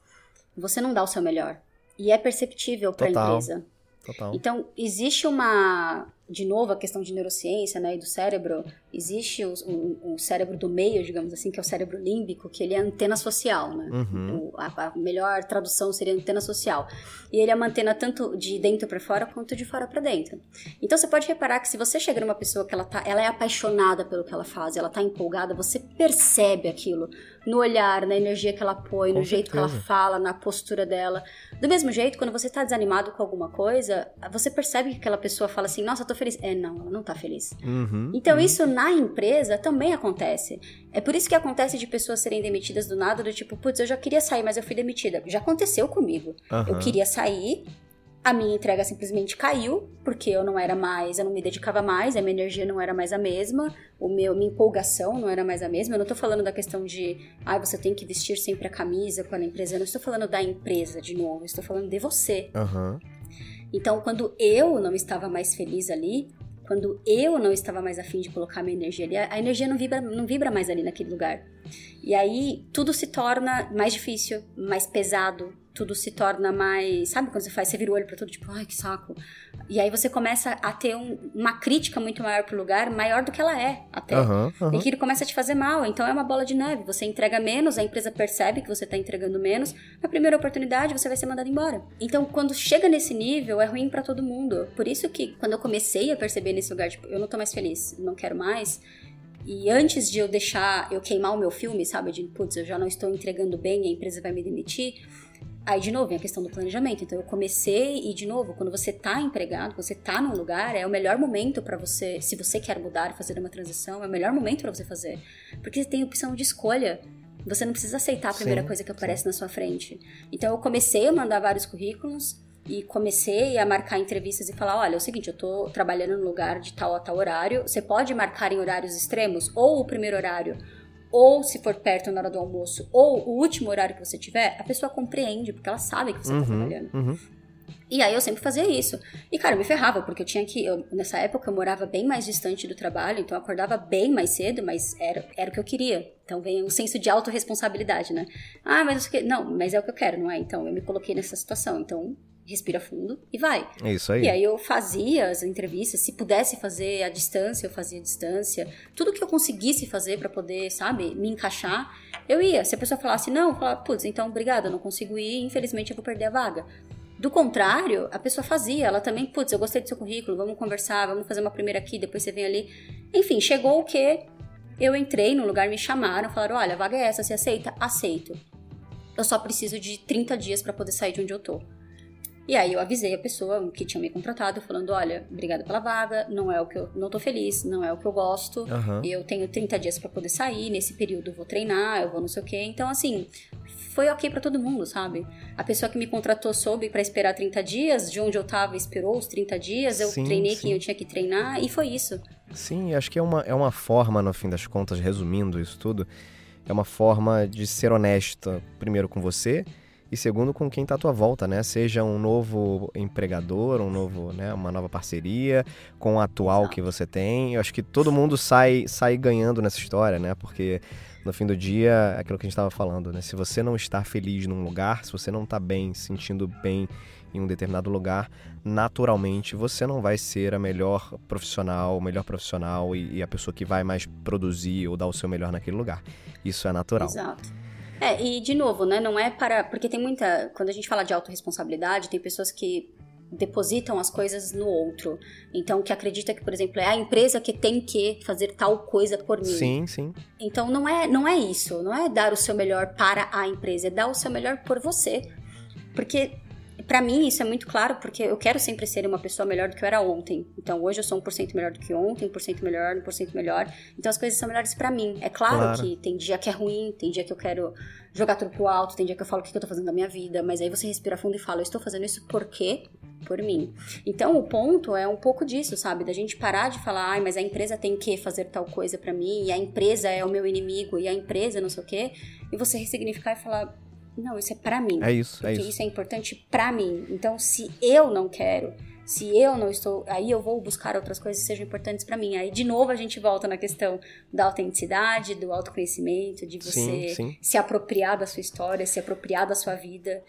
você não dá o seu melhor. E é perceptível para a empresa. Total. Então, existe uma de novo, a questão de neurociência, né, e do cérebro, existe o, cérebro do meio, digamos assim, que é o cérebro límbico, que ele é antena social, né? Uhum. O, a, a, melhor tradução seria antena social. E ele é uma antena tanto de dentro para fora quanto de fora para dentro. Então você pode reparar que se você chega numa pessoa que ela tá, ela é apaixonada pelo que ela faz, ela tá empolgada, você percebe aquilo no olhar, na energia que ela põe, no jeito que ela fala, na postura dela. Do mesmo jeito, quando você tá desanimado com alguma coisa, você percebe que aquela pessoa fala assim: "Nossa, eu tô feliz". É, não, ela não tá feliz. Uhum, então uhum. isso na empresa também acontece. É por isso que acontece de pessoas serem demitidas do nada, do tipo, putz, eu já queria sair, mas eu fui demitida. Já aconteceu comigo. Uhum. Eu queria sair, a minha entrega simplesmente caiu, porque eu não era mais, eu não me dedicava mais, a minha energia não era mais a mesma, o meu, minha empolgação não era mais a mesma. Eu não estou falando da questão de, ah, você tem que vestir sempre a camisa com a empresa. Eu não estou falando da empresa de novo, eu estou falando de você. Uhum. Então, quando eu não estava mais feliz ali, quando eu não estava mais afim de colocar minha energia ali, a energia não vibra, não vibra mais ali naquele lugar. E aí tudo se torna mais difícil, mais pesado, tudo se torna mais. Sabe quando você faz? Você vira o olho pra tudo, tipo, ai que saco. E aí você começa a ter um, uma crítica muito maior pro lugar, maior do que ela é, até. Uhum, uhum. E aquilo começa a te fazer mal. Então é uma bola de neve. Você entrega menos, a empresa percebe que você tá entregando menos. Na primeira oportunidade, você vai ser mandado embora. Então, quando chega nesse nível, é ruim para todo mundo. Por isso que quando eu comecei a perceber nesse lugar, tipo, eu não tô mais feliz, não quero mais. E antes de eu deixar, eu queimar o meu filme, sabe? De, putz, eu já não estou entregando bem, a empresa vai me demitir Aí, de novo, vem a questão do planejamento. Então, eu comecei e, de novo, quando você está empregado, você está num lugar, é o melhor momento para você, se você quer mudar e fazer uma transição, é o melhor momento para você fazer. Porque você tem opção de escolha. Você não precisa aceitar a primeira sim, coisa que aparece sim. na sua frente. Então, eu comecei a mandar vários currículos e comecei a marcar entrevistas e falar: olha, é o seguinte, eu estou trabalhando no lugar de tal a tal horário, você pode marcar em horários extremos, ou o primeiro horário ou se for perto na hora do almoço, ou o último horário que você tiver, a pessoa compreende, porque ela sabe que você tá uhum, tá trabalhando. Uhum. E aí eu sempre fazia isso. E, cara, eu me ferrava, porque eu tinha que. Eu, nessa época eu morava bem mais distante do trabalho, então eu acordava bem mais cedo, mas era, era o que eu queria. Então vem um senso de autorresponsabilidade, né? Ah, mas que. Não, mas é o que eu quero, não é? Então eu me coloquei nessa situação. Então respira fundo e vai. É isso aí. E aí eu fazia as entrevistas, se pudesse fazer à distância, eu fazia à distância. Tudo que eu conseguisse fazer para poder, sabe, me encaixar, eu ia. Se a pessoa falasse não, eu falava, putz, então obrigada, não consigo ir, infelizmente eu vou perder a vaga. Do contrário, a pessoa fazia, ela também, putz, eu gostei do seu currículo, vamos conversar, vamos fazer uma primeira aqui, depois você vem ali. Enfim, chegou o que eu entrei no lugar, me chamaram, falaram: olha, a vaga é essa, você aceita? Aceito. Eu só preciso de 30 dias para poder sair de onde eu tô. E aí eu avisei a pessoa que tinha me contratado, falando: olha, obrigada pela vaga, não é o que eu. não tô feliz, não é o que eu gosto. Uhum. Eu tenho 30 dias para poder sair, nesse período eu vou treinar, eu vou não sei o quê. Então, assim, foi ok para todo mundo, sabe? A pessoa que me contratou soube para esperar 30 dias, de onde eu tava esperou os 30 dias, eu sim, treinei sim. quem eu tinha que treinar e foi isso. Sim, acho que é uma, é uma forma, no fim das contas, resumindo isso tudo, é uma forma de ser honesta, primeiro com você e segundo com quem está à tua volta, né? Seja um novo empregador, um novo, né, uma nova parceria com o atual que você tem. Eu acho que todo mundo sai, sai ganhando nessa história, né? Porque no fim do dia, é aquilo que a gente estava falando, né? Se você não está feliz num lugar, se você não está bem, se sentindo bem em um determinado lugar, naturalmente você não vai ser a melhor profissional, o melhor profissional e, e a pessoa que vai mais produzir ou dar o seu melhor naquele lugar. Isso é natural. Exato. É, e de novo, né, não é para. Porque tem muita. Quando a gente fala de autorresponsabilidade, tem pessoas que depositam as coisas no outro. Então, que acredita que, por exemplo, é a empresa que tem que fazer tal coisa por mim. Sim, sim. Então, não é, não é isso. Não é dar o seu melhor para a empresa, é dar o seu melhor por você. Porque para mim isso é muito claro, porque eu quero sempre ser uma pessoa melhor do que eu era ontem. Então hoje eu sou 1% melhor do que ontem, 1% melhor, 1% melhor. Então as coisas são melhores para mim. É claro, claro, que tem dia que é ruim, tem dia que eu quero jogar tudo pro alto, tem dia que eu falo o que eu tô fazendo da minha vida, mas aí você respira fundo e fala, eu estou fazendo isso por quê? Por mim. Então o ponto é um pouco disso, sabe? Da gente parar de falar, ai, mas a empresa tem que fazer tal coisa para mim, e a empresa é o meu inimigo, e a empresa não sei o quê, e você ressignificar e falar, não, isso é para mim. É isso, é isso. isso é importante para mim. Então, se eu não quero, se eu não estou, aí eu vou buscar outras coisas que sejam importantes para mim. Aí de novo a gente volta na questão da autenticidade, do autoconhecimento, de você sim, sim. se apropriar da sua história, se apropriar da sua vida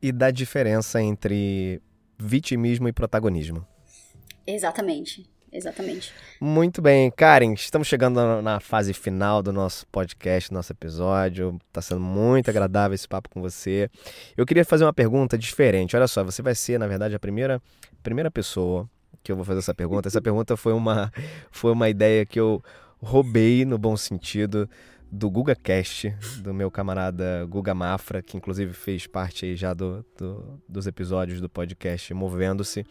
e da diferença entre vitimismo e protagonismo. Exatamente. Exatamente. Muito bem, Karen, estamos chegando na fase final do nosso podcast, nosso episódio. Está sendo muito agradável esse papo com você. Eu queria fazer uma pergunta diferente. Olha só, você vai ser, na verdade, a primeira, primeira pessoa que eu vou fazer essa pergunta. Essa [laughs] pergunta foi uma, foi uma ideia que eu roubei no bom sentido do GugaCast, do meu camarada Guga Mafra, que inclusive fez parte aí já do, do, dos episódios do podcast Movendo-se,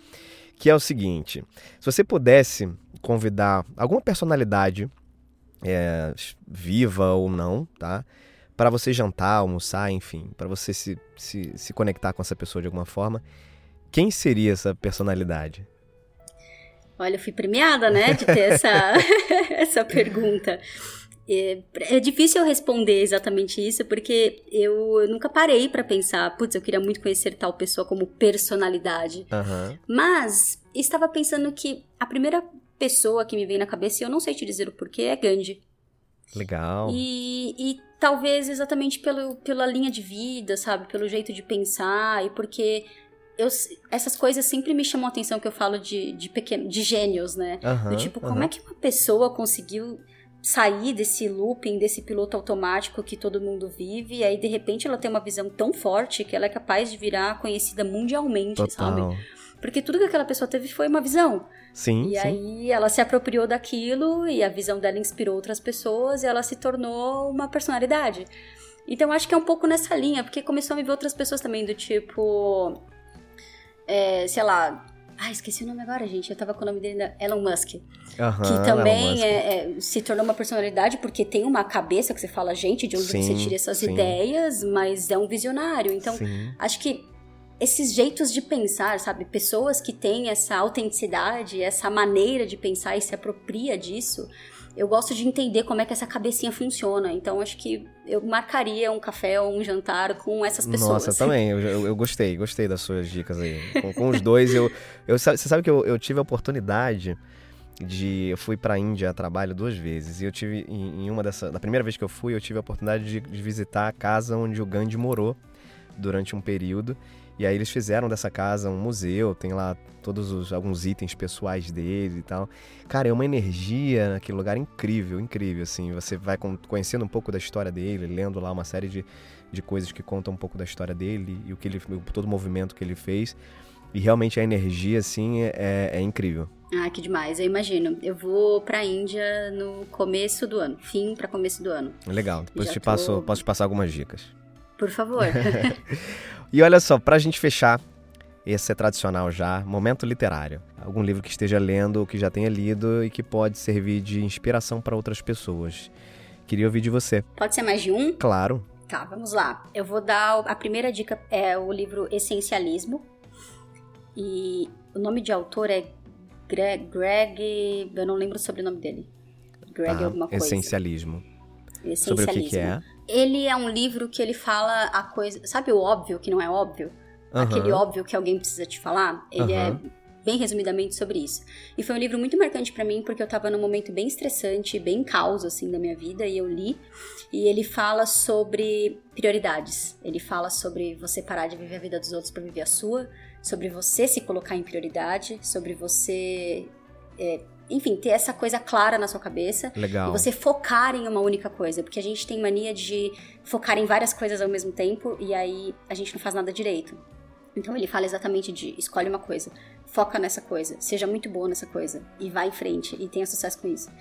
que é o seguinte, se você pudesse convidar alguma personalidade, é, viva ou não, tá? Para você jantar, almoçar, enfim, para você se, se, se conectar com essa pessoa de alguma forma, quem seria essa personalidade? Olha, eu fui premiada, né, de ter essa, [laughs] essa pergunta. É, é, difícil eu responder exatamente isso, porque eu, nunca parei para pensar, putz, eu queria muito conhecer tal pessoa como personalidade. Uhum. Mas estava pensando que a primeira pessoa que me vem na cabeça, e eu não sei te dizer o porquê, é Gandhi. Legal. E, e talvez exatamente pelo, pela linha de vida, sabe? Pelo jeito de pensar e porque eu, essas coisas sempre me chamam a atenção que eu falo de, de pequeno, de gênios, né? Uhum, Do tipo, uhum. como é que uma pessoa conseguiu sair desse looping, desse piloto automático que todo mundo vive, e aí de repente ela tem uma visão tão forte que ela é capaz de virar conhecida mundialmente, Total. sabe? Porque tudo que aquela pessoa teve foi uma visão. Sim. E sim. aí ela se apropriou daquilo e a visão dela inspirou outras pessoas e ela se tornou uma personalidade. Então acho que é um pouco nessa linha, porque começou a me ver outras pessoas também, do tipo é, sei lá. Ah, esqueci o nome agora, gente. Eu tava com o nome dele, Elon Musk. Uhum, que também é, é, se tornou uma personalidade porque tem uma cabeça que você fala, gente, de onde Sim, você tira essas sim. ideias, mas é um visionário. Então, Sim. acho que esses jeitos de pensar, sabe? Pessoas que têm essa autenticidade, essa maneira de pensar e se apropria disso. Eu gosto de entender como é que essa cabecinha funciona. Então, acho que eu marcaria um café ou um jantar com essas pessoas. Nossa, também. Eu, eu, eu gostei, gostei das suas dicas aí. Com, com os dois, eu, eu. Você sabe que eu, eu tive a oportunidade de. Eu fui pra Índia a trabalho duas vezes. E eu tive. Em, uma dessas. Na primeira vez que eu fui, eu tive a oportunidade de, de visitar a casa onde o Gandhi morou durante um período. E aí eles fizeram dessa casa um museu, tem lá todos os alguns itens pessoais dele e tal. Cara, é uma energia naquele lugar incrível, incrível, assim. Você vai con- conhecendo um pouco da história dele, lendo lá uma série de, de coisas que contam um pouco da história dele e o que ele, todo o movimento que ele fez. E realmente a energia, assim, é, é incrível. Ah, que demais. Eu imagino. Eu vou pra Índia no começo do ano. Fim pra começo do ano. Legal. Depois Já te tô- passo, posso te passar algumas dicas. Por favor. [laughs] E olha só, pra gente fechar, esse é tradicional já, momento literário. Algum livro que esteja lendo ou que já tenha lido e que pode servir de inspiração para outras pessoas. Queria ouvir de você. Pode ser mais de um? Claro. Tá, vamos lá. Eu vou dar. A primeira dica é o livro Essencialismo. E o nome de autor é Greg. Greg eu não lembro o sobrenome dele. Greg tá? alguma coisa. Essencialismo. Essencialismo. Sobre o que, que é? Ele é um livro que ele fala a coisa. Sabe o óbvio que não é óbvio? Aquele Aham. óbvio que alguém precisa te falar? Ele Aham. é bem resumidamente sobre isso. E foi um livro muito marcante pra mim porque eu tava num momento bem estressante, bem caos assim da minha vida e eu li e ele fala sobre prioridades. Ele fala sobre você parar de viver a vida dos outros pra viver a sua, sobre você se colocar em prioridade, sobre você é, enfim, ter essa coisa clara na sua cabeça Legal. e você focar em uma única coisa, porque a gente tem mania de focar em várias coisas ao mesmo tempo e aí a gente não faz nada direito. Então ele fala exatamente de escolhe uma coisa, foca nessa coisa, seja muito boa nessa coisa e vai em frente e tenha sucesso com isso.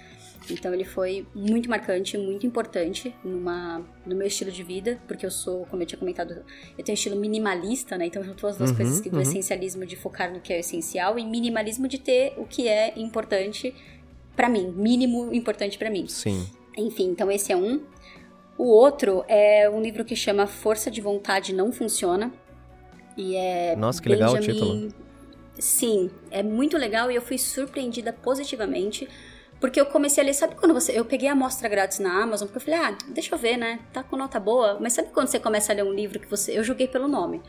Então ele foi muito marcante, muito importante numa, no meu estilo de vida, porque eu sou, como eu tinha comentado, eu tenho um estilo minimalista, né? Então juntou as duas Uhum, coisas que do uhum. essencialismo de focar no que é essencial e minimalismo de ter o que é importante pra mim, mínimo importante pra mim. Sim. Enfim, então esse é um. O outro é um livro que chama Força de Vontade Não Funciona. E é. Nossa, que legal o Benjamin- Sim, é muito legal e eu fui surpreendida positivamente. Porque eu comecei a ler, sabe quando você. Eu peguei a amostra grátis na Amazon, porque eu falei, ah, deixa eu ver, né? Tá com nota boa. Mas sabe quando você começa a ler um livro que você. Eu julguei pelo nome.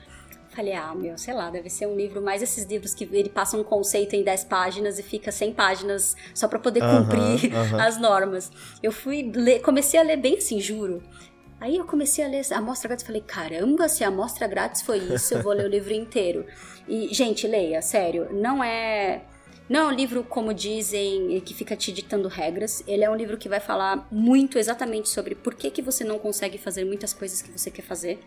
Falei, ah, meu, sei lá, deve ser um livro mais esses livros que ele passa um conceito em 10 páginas e fica 100 páginas só pra poder cumprir [laughs] aham. as normas. Eu fui ler, comecei a ler bem assim, juro. Aí eu comecei a ler a amostra grátis e falei, caramba, se a amostra grátis foi isso, eu vou ler o [laughs] livro inteiro. E, gente, leia, sério, não é. Não é um livro, como dizem, que fica te ditando regras. Ele é um livro que vai falar muito exatamente sobre por que, que você não consegue fazer muitas coisas que você quer fazer.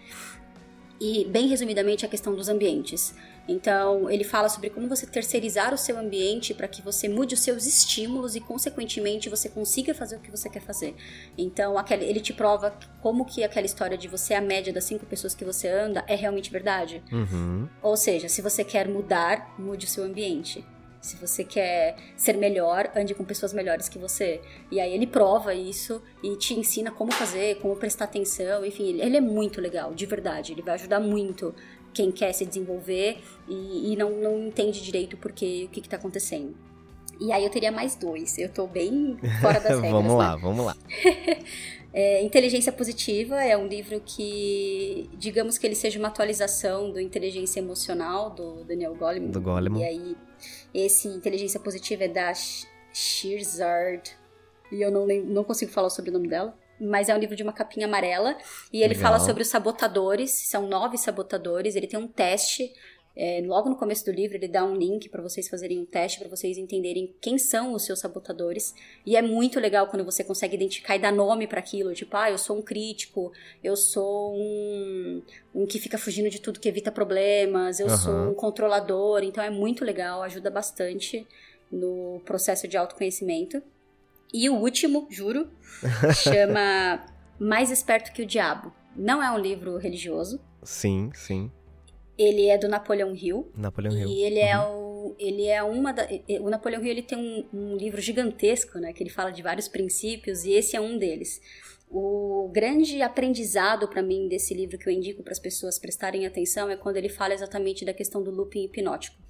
E, bem resumidamente, a questão dos ambientes. Então, ele fala sobre como você terceirizar o seu ambiente para que você mude os seus estímulos e, consequentemente, você consiga fazer o que você quer fazer. Então, aquele, ele te prova como que aquela história de você é a média das cinco pessoas que você anda é realmente verdade. Uhum. Ou seja, se você quer mudar, mude o seu ambiente. Se você quer ser melhor, ande com pessoas melhores que você. E aí ele prova isso e te ensina como fazer, como prestar atenção, enfim, ele é muito legal, de verdade. Ele vai ajudar muito quem quer se desenvolver e, e não, não entende direito porque, o que está acontecendo. E aí eu teria mais dois. Eu tô bem fora das [laughs] regras. vamos lá, né? vamos lá. [laughs] É, Inteligência Positiva é um livro que, digamos que ele seja uma atualização do Inteligência Emocional do Daniel Goleman. Do Goleman. E aí, esse Inteligência Positiva é da Shirzard, e eu não, não consigo falar sobre o nome dela. Mas é um livro de uma capinha amarela. E ele Legal. fala sobre os sabotadores. São nove sabotadores. Ele tem um teste é, logo no começo do livro, ele dá um link para vocês fazerem um teste, para vocês entenderem quem são os seus sabotadores. E é muito legal quando você consegue identificar e dar nome para aquilo. Tipo, ah, eu sou um crítico, eu sou um, um que fica fugindo de tudo que evita problemas, eu Aham. sou um controlador. Então é muito legal, ajuda bastante no processo de autoconhecimento. E o último, juro, [laughs] chama Mais Esperto que o Diabo. Não é um livro religioso. Sim, sim. Ele é do Napoleão Hill. Napoleão Hill. E ele é o ele é uma da, o Napoleão Hill ele tem um, um livro gigantesco, né, que ele fala de vários princípios e esse é um deles. O grande aprendizado para mim desse livro que eu indico para as pessoas prestarem atenção é quando ele fala exatamente da questão do looping hipnótico.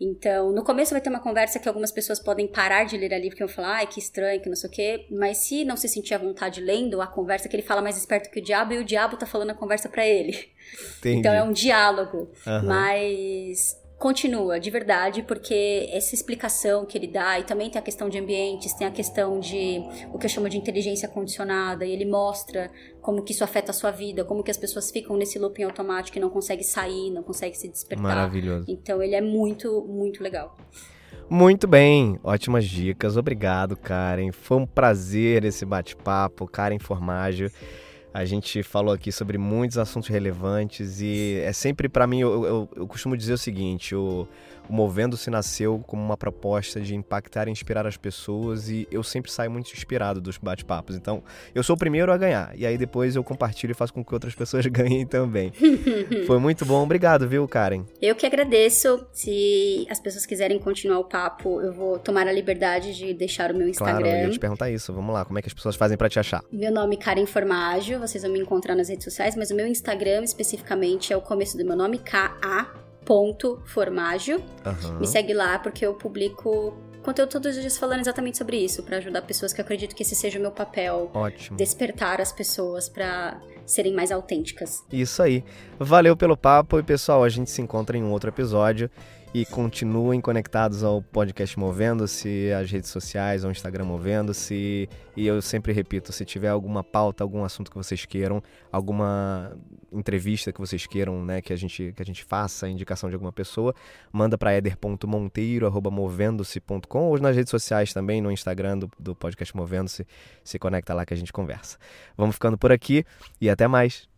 Então, no começo vai ter uma conversa que algumas pessoas podem parar de ler ali porque vão falar, ai, que estranho, que não sei o quê. Mas se não se sentir à vontade lendo a conversa, que ele fala mais esperto que o diabo e o diabo tá falando a conversa para ele. Entendi. Então é um diálogo. Aham. Mas continua, de verdade, porque essa explicação que ele dá, e também tem a questão de ambientes, tem a questão de o que eu chamo de inteligência condicionada, e ele mostra como que isso afeta a sua vida, como que as pessoas ficam nesse looping automático e não conseguem sair, não conseguem se despertar. Maravilhoso. Então ele é muito, muito legal. Muito bem, ótimas dicas. Obrigado, Karen. Foi um prazer esse bate-papo, Karen Formaggio. A gente falou aqui sobre muitos assuntos relevantes e é sempre para mim, eu, eu, eu costumo dizer o seguinte, o, o Movendo-se nasceu como uma proposta de impactar e inspirar as pessoas e eu sempre saio muito inspirado dos bate-papos. Então, eu sou o primeiro a ganhar e aí depois eu compartilho e faço com que outras pessoas [laughs] ganhem também. [laughs] Foi muito bom. Obrigado, viu, Karen? Eu que agradeço. Se as pessoas quiserem continuar o papo, eu vou tomar a liberdade de deixar o meu Claro, eu Instagram. ia te perguntar isso. Vamos lá, como é que as pessoas fazem para te achar? Meu nome é Karen Formaggio, vocês vão me encontrar nas redes sociais, mas o meu Instagram especificamente é o começo do meu nome, ka.formaggio. Aham. Me segue lá porque eu publico conteúdo todos os dias falando exatamente sobre isso, pra ajudar pessoas que eu acredito que esse seja o meu papel, Ótimo. despertar as pessoas pra serem mais autênticas. Isso aí. Valeu pelo papo e pessoal, a gente se encontra em um outro episódio e continuem conectados ao podcast Movendo-se, às redes sociais, ao Instagram Movendo-se. E eu sempre repito, se tiver alguma pauta, algum assunto que vocês queiram, alguma entrevista que vocês queiram, né, que a gente que a gente faça, indicação de alguma pessoa, manda para eder.monteiro@movendo-se.com ou nas redes sociais também, no Instagram do, do podcast Movendo-se, se conecta lá que a gente conversa. Vamos ficando por aqui e até mais.